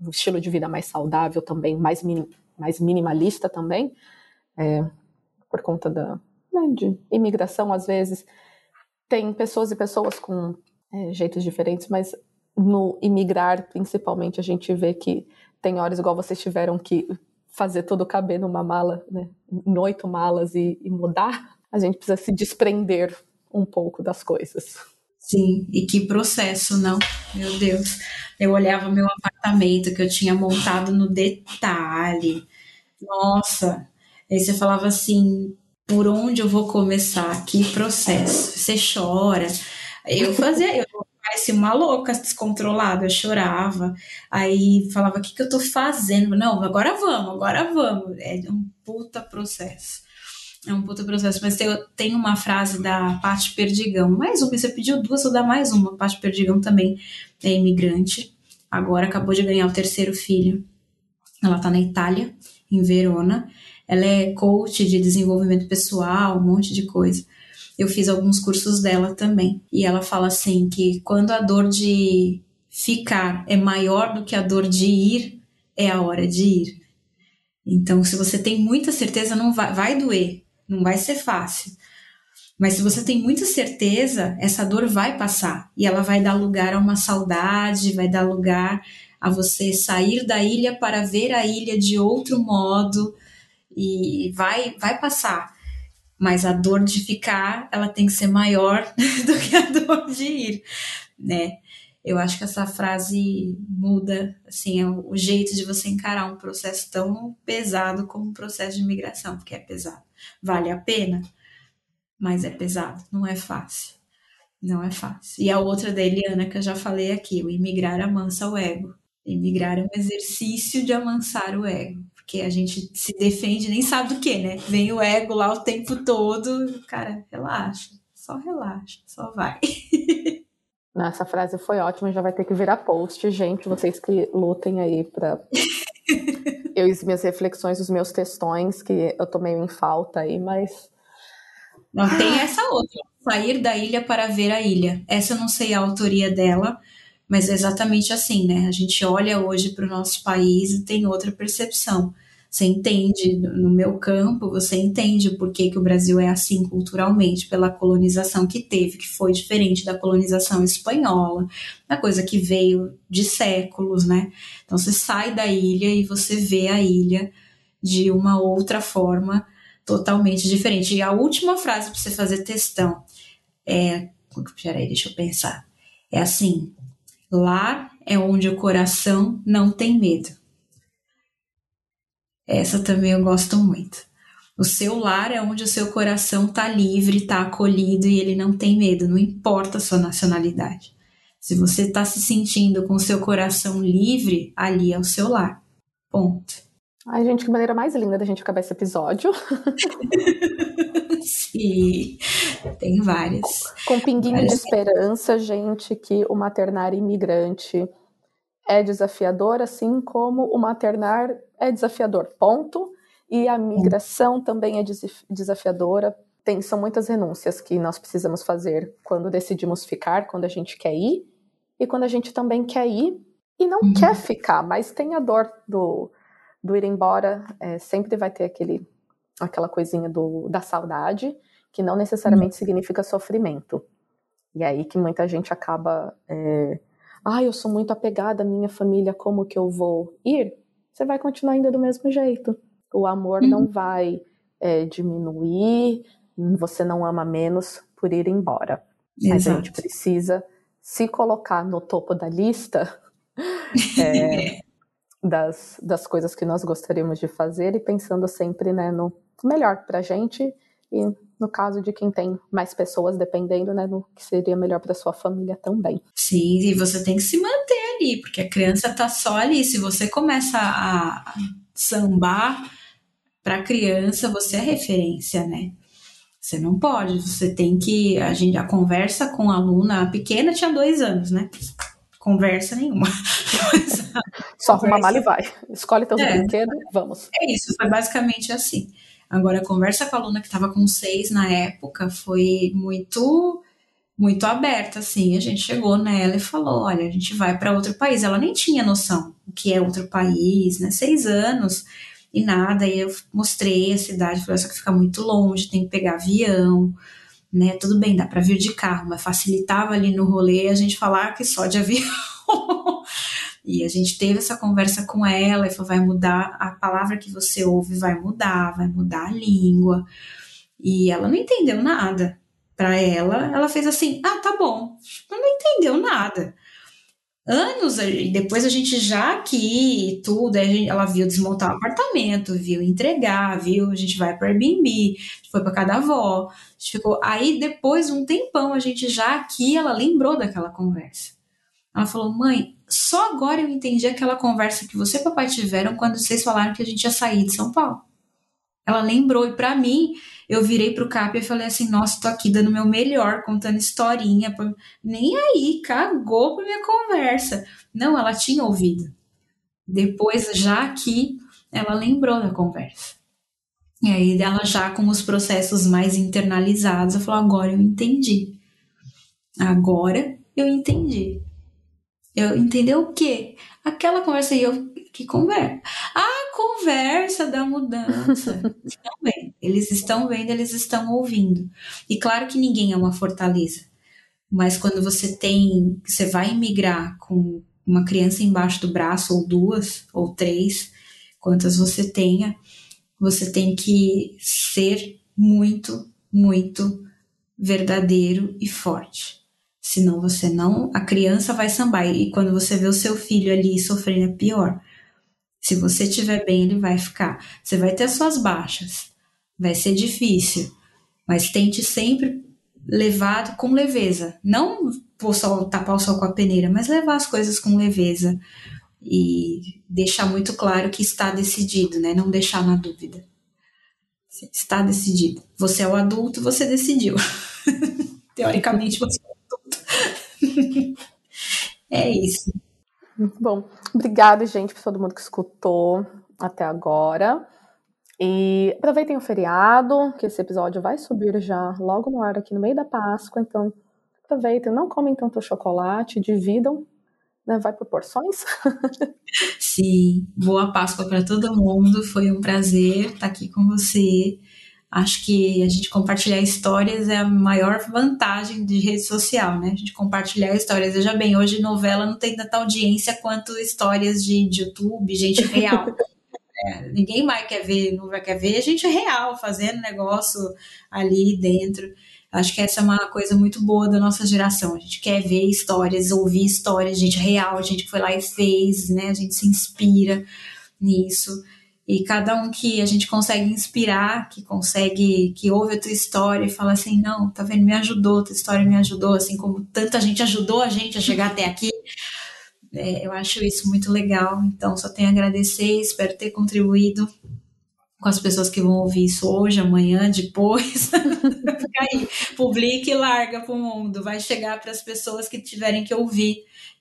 um estilo de vida mais saudável também, mais, mais minimalista também, é, por conta da, né, de imigração, às vezes, tem pessoas e pessoas com é, jeitos diferentes, mas no imigrar, principalmente, a gente vê que tem horas igual vocês tiveram que fazer tudo caber numa mala, né, em oito malas e, e mudar, a gente precisa se desprender um pouco das coisas. Sim, e que processo, não? Meu Deus. Eu olhava meu apartamento que eu tinha montado no detalhe. Nossa. Aí você falava assim: por onde eu vou começar? Que processo? Você chora. Eu fazia, eu parecia uma louca, descontrolada, eu chorava. Aí falava: o que, que eu tô fazendo? Não, agora vamos, agora vamos. É um puta processo. É um puta processo. Mas tem, tem uma frase da Paty Perdigão, mais uma, você pediu duas, vou dar mais uma. Paty Perdigão também é imigrante, agora acabou de ganhar o terceiro filho. Ela tá na Itália, em Verona ela é coach de desenvolvimento pessoal, um monte de coisa. Eu fiz alguns cursos dela também. E ela fala assim que quando a dor de ficar é maior do que a dor de ir, é a hora de ir. Então, se você tem muita certeza, não vai, vai doer, não vai ser fácil. Mas se você tem muita certeza, essa dor vai passar e ela vai dar lugar a uma saudade, vai dar lugar a você sair da ilha para ver a ilha de outro modo, e vai, vai passar. Mas a dor de ficar, ela tem que ser maior do que a dor de ir, né? Eu acho que essa frase muda, assim, é o jeito de você encarar um processo tão pesado como um processo de imigração, porque é pesado. Vale a pena, mas é pesado, não é fácil. Não é fácil. E a outra da Eliana, que eu já falei aqui, o imigrar amansa o ego. Imigrar é um exercício de amansar o ego porque a gente se defende nem sabe do que, né? Vem o ego lá o tempo todo, cara, relaxa, só relaxa, só vai. Essa frase foi ótima, já vai ter que virar post, gente, vocês que lutem aí para eu e minhas reflexões, os meus textões, que eu tô meio em falta aí, mas não tem essa outra, sair da ilha para ver a ilha. Essa eu não sei a autoria dela, mas é exatamente assim, né? A gente olha hoje para o nosso país e tem outra percepção. Você entende, no meu campo, você entende por que, que o Brasil é assim culturalmente, pela colonização que teve, que foi diferente da colonização espanhola, uma coisa que veio de séculos, né? Então você sai da ilha e você vê a ilha de uma outra forma totalmente diferente. E a última frase para você fazer testão é. Peraí, deixa eu pensar. É assim: lar é onde o coração não tem medo. Essa também eu gosto muito. O seu lar é onde o seu coração está livre, está acolhido e ele não tem medo, não importa a sua nacionalidade. Se você está se sentindo com o seu coração livre, ali é o seu lar. Ponto. Ai, gente, que maneira mais linda da gente acabar esse episódio. Sim, tem várias. Com pinguinho várias. de esperança, gente, que o maternário imigrante é desafiador, assim como o maternar é desafiador, ponto. E a migração também é desafiadora. Tem, são muitas renúncias que nós precisamos fazer quando decidimos ficar, quando a gente quer ir, e quando a gente também quer ir e não uhum. quer ficar, mas tem a dor do, do ir embora. É, sempre vai ter aquele, aquela coisinha do, da saudade, que não necessariamente uhum. significa sofrimento. E é aí que muita gente acaba. É, ah, eu sou muito apegada à minha família, como que eu vou ir? Você vai continuar ainda do mesmo jeito. O amor uhum. não vai é, diminuir, você não ama menos por ir embora. Exato. Mas a gente precisa se colocar no topo da lista é, das, das coisas que nós gostaríamos de fazer e pensando sempre né, no melhor para a gente e no caso de quem tem mais pessoas dependendo, né, no que seria melhor para sua família também. Sim, e você tem que se manter ali, porque a criança tá só ali. Se você começa a sambar para a criança, você é referência, né? Você não pode, você tem que. A, gente, a conversa com a aluna, a pequena tinha dois anos, né? Conversa nenhuma. Só arruma mal e vai. Escolhe teu é, brinquedo, vamos. É isso, foi basicamente assim. Agora, a conversa com a aluna que estava com seis na época foi muito muito aberta, assim. A gente chegou nela e falou: olha, a gente vai para outro país. Ela nem tinha noção o que é outro país, né? Seis anos e nada. E eu mostrei a cidade, falei: só que fica muito longe, tem que pegar avião, né? Tudo bem, dá para vir de carro, mas facilitava ali no rolê a gente falar que só de avião. E a gente teve essa conversa com ela e falou: vai mudar, a palavra que você ouve vai mudar, vai mudar a língua. E ela não entendeu nada. Para ela, ela fez assim: ah, tá bom. Ela não entendeu nada. Anos, e depois a gente já aqui tudo, ela viu desmontar o apartamento, viu entregar, viu, a gente vai para Airbnb, foi para cada avó, ficou, aí depois um tempão a gente já aqui, ela lembrou daquela conversa. Ela falou: "Mãe, só agora eu entendi aquela conversa que você e papai tiveram quando vocês falaram que a gente ia sair de São Paulo. Ela lembrou, e para mim, eu virei pro Cap e falei assim: nossa, tô aqui dando meu melhor, contando historinha. Nem aí, cagou pra minha conversa. Não, ela tinha ouvido. Depois, já aqui, ela lembrou da conversa. E aí, ela já com os processos mais internalizados, ela falou: agora eu entendi. Agora eu entendi. Eu entendeu o quê? Aquela conversa aí, eu que conversa. A conversa da mudança. estão vendo, eles estão vendo, eles estão ouvindo. E claro que ninguém é uma fortaleza. Mas quando você tem, você vai emigrar com uma criança embaixo do braço, ou duas, ou três, quantas você tenha, você tem que ser muito, muito verdadeiro e forte. Senão você não. A criança vai sambar. E quando você vê o seu filho ali sofrendo, é pior. Se você estiver bem, ele vai ficar. Você vai ter as suas baixas. Vai ser difícil. Mas tente sempre levar com leveza. Não por só tapar o sol com a peneira, mas levar as coisas com leveza. E deixar muito claro que está decidido, né? Não deixar na dúvida. Está decidido. Você é o adulto, você decidiu. Teoricamente, você é isso. Bom. Obrigada, gente, por todo mundo que escutou até agora. E aproveitem o feriado, que esse episódio vai subir já logo no ar aqui no meio da Páscoa. Então, aproveitem, não comem tanto chocolate, dividam, né? Vai por porções. Sim, boa Páscoa para todo mundo. Foi um prazer estar aqui com você. Acho que a gente compartilhar histórias é a maior vantagem de rede social, né? A gente compartilhar histórias. Veja bem, hoje novela não tem tanta audiência quanto histórias de, de YouTube, gente real. é, ninguém mais quer ver, não vai quer ver gente real fazendo negócio ali dentro. Acho que essa é uma coisa muito boa da nossa geração. A gente quer ver histórias, ouvir histórias, gente real, gente que foi lá e fez, né? A gente se inspira nisso e cada um que a gente consegue inspirar, que consegue, que ouve a tua história e fala assim, não, tá vendo, me ajudou, tua história me ajudou, assim como tanta gente ajudou a gente a chegar até aqui. É, eu acho isso muito legal, então só tenho a agradecer, espero ter contribuído com as pessoas que vão ouvir isso hoje, amanhã, depois. Fica aí, publica e larga para o mundo, vai chegar para as pessoas que tiverem que ouvir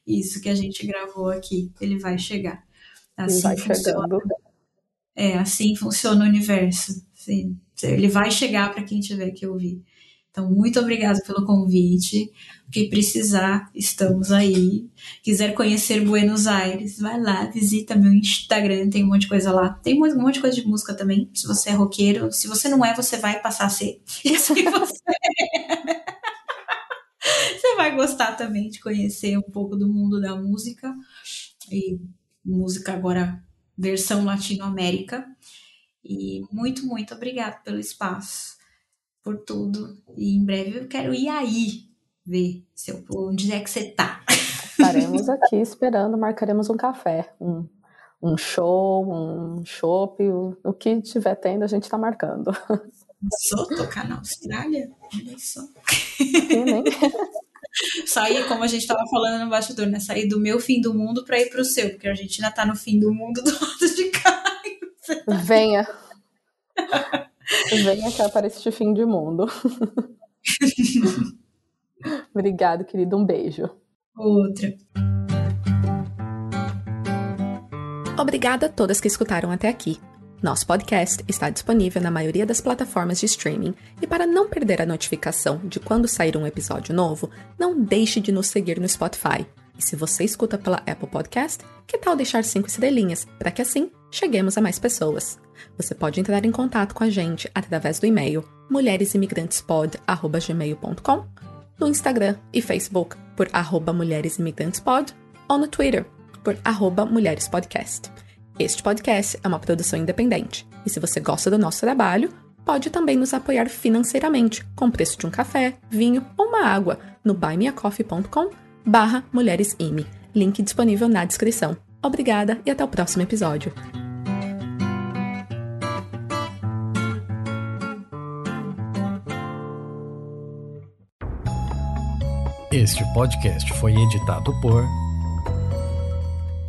isso que a gente gravou aqui, ele vai chegar. Assim vai funciona. chegando É, assim funciona o universo. Sim. Ele vai chegar para quem tiver que ouvir. Então, muito obrigada pelo convite. O que precisar, estamos aí. Quiser conhecer Buenos Aires, vai lá, visita meu Instagram, tem um monte de coisa lá. Tem um monte de coisa de música também, se você é roqueiro. Se você não é, você vai passar a ser. E se você você vai gostar também de conhecer um pouco do mundo da música. E música agora, versão Latinoamérica. E muito, muito obrigada pelo espaço por tudo. E em breve eu quero ir aí ver se eu, onde é que você tá. Estaremos aqui esperando, marcaremos um café, um, um show, um chopp, o, o que estiver tendo a gente está marcando. Só tocar na Austrália? Olha só. Né? sair, como a gente estava falando no bastidor, né? Sair do meu fim do mundo para ir para o seu, porque a gente ainda tá no fim do mundo do lado de cá. Venha. Venha cá para este fim de mundo. Obrigado, querido. Um beijo. Outra. Obrigada a todas que escutaram até aqui. Nosso podcast está disponível na maioria das plataformas de streaming e para não perder a notificação de quando sair um episódio novo, não deixe de nos seguir no Spotify. E se você escuta pela Apple Podcast, que tal deixar cinco estrelinhas para que assim cheguemos a mais pessoas? Você pode entrar em contato com a gente através do e-mail mulheresimigrantespod@gmail.com, no Instagram e Facebook por mulheresimigrantespod ou no Twitter por mulherespodcast. Este podcast é uma produção independente e se você gosta do nosso trabalho, pode também nos apoiar financeiramente com o preço de um café, vinho ou uma água no buymeacoffee.com barra mulheresime. Link disponível na descrição. Obrigada e até o próximo episódio. Este podcast foi editado por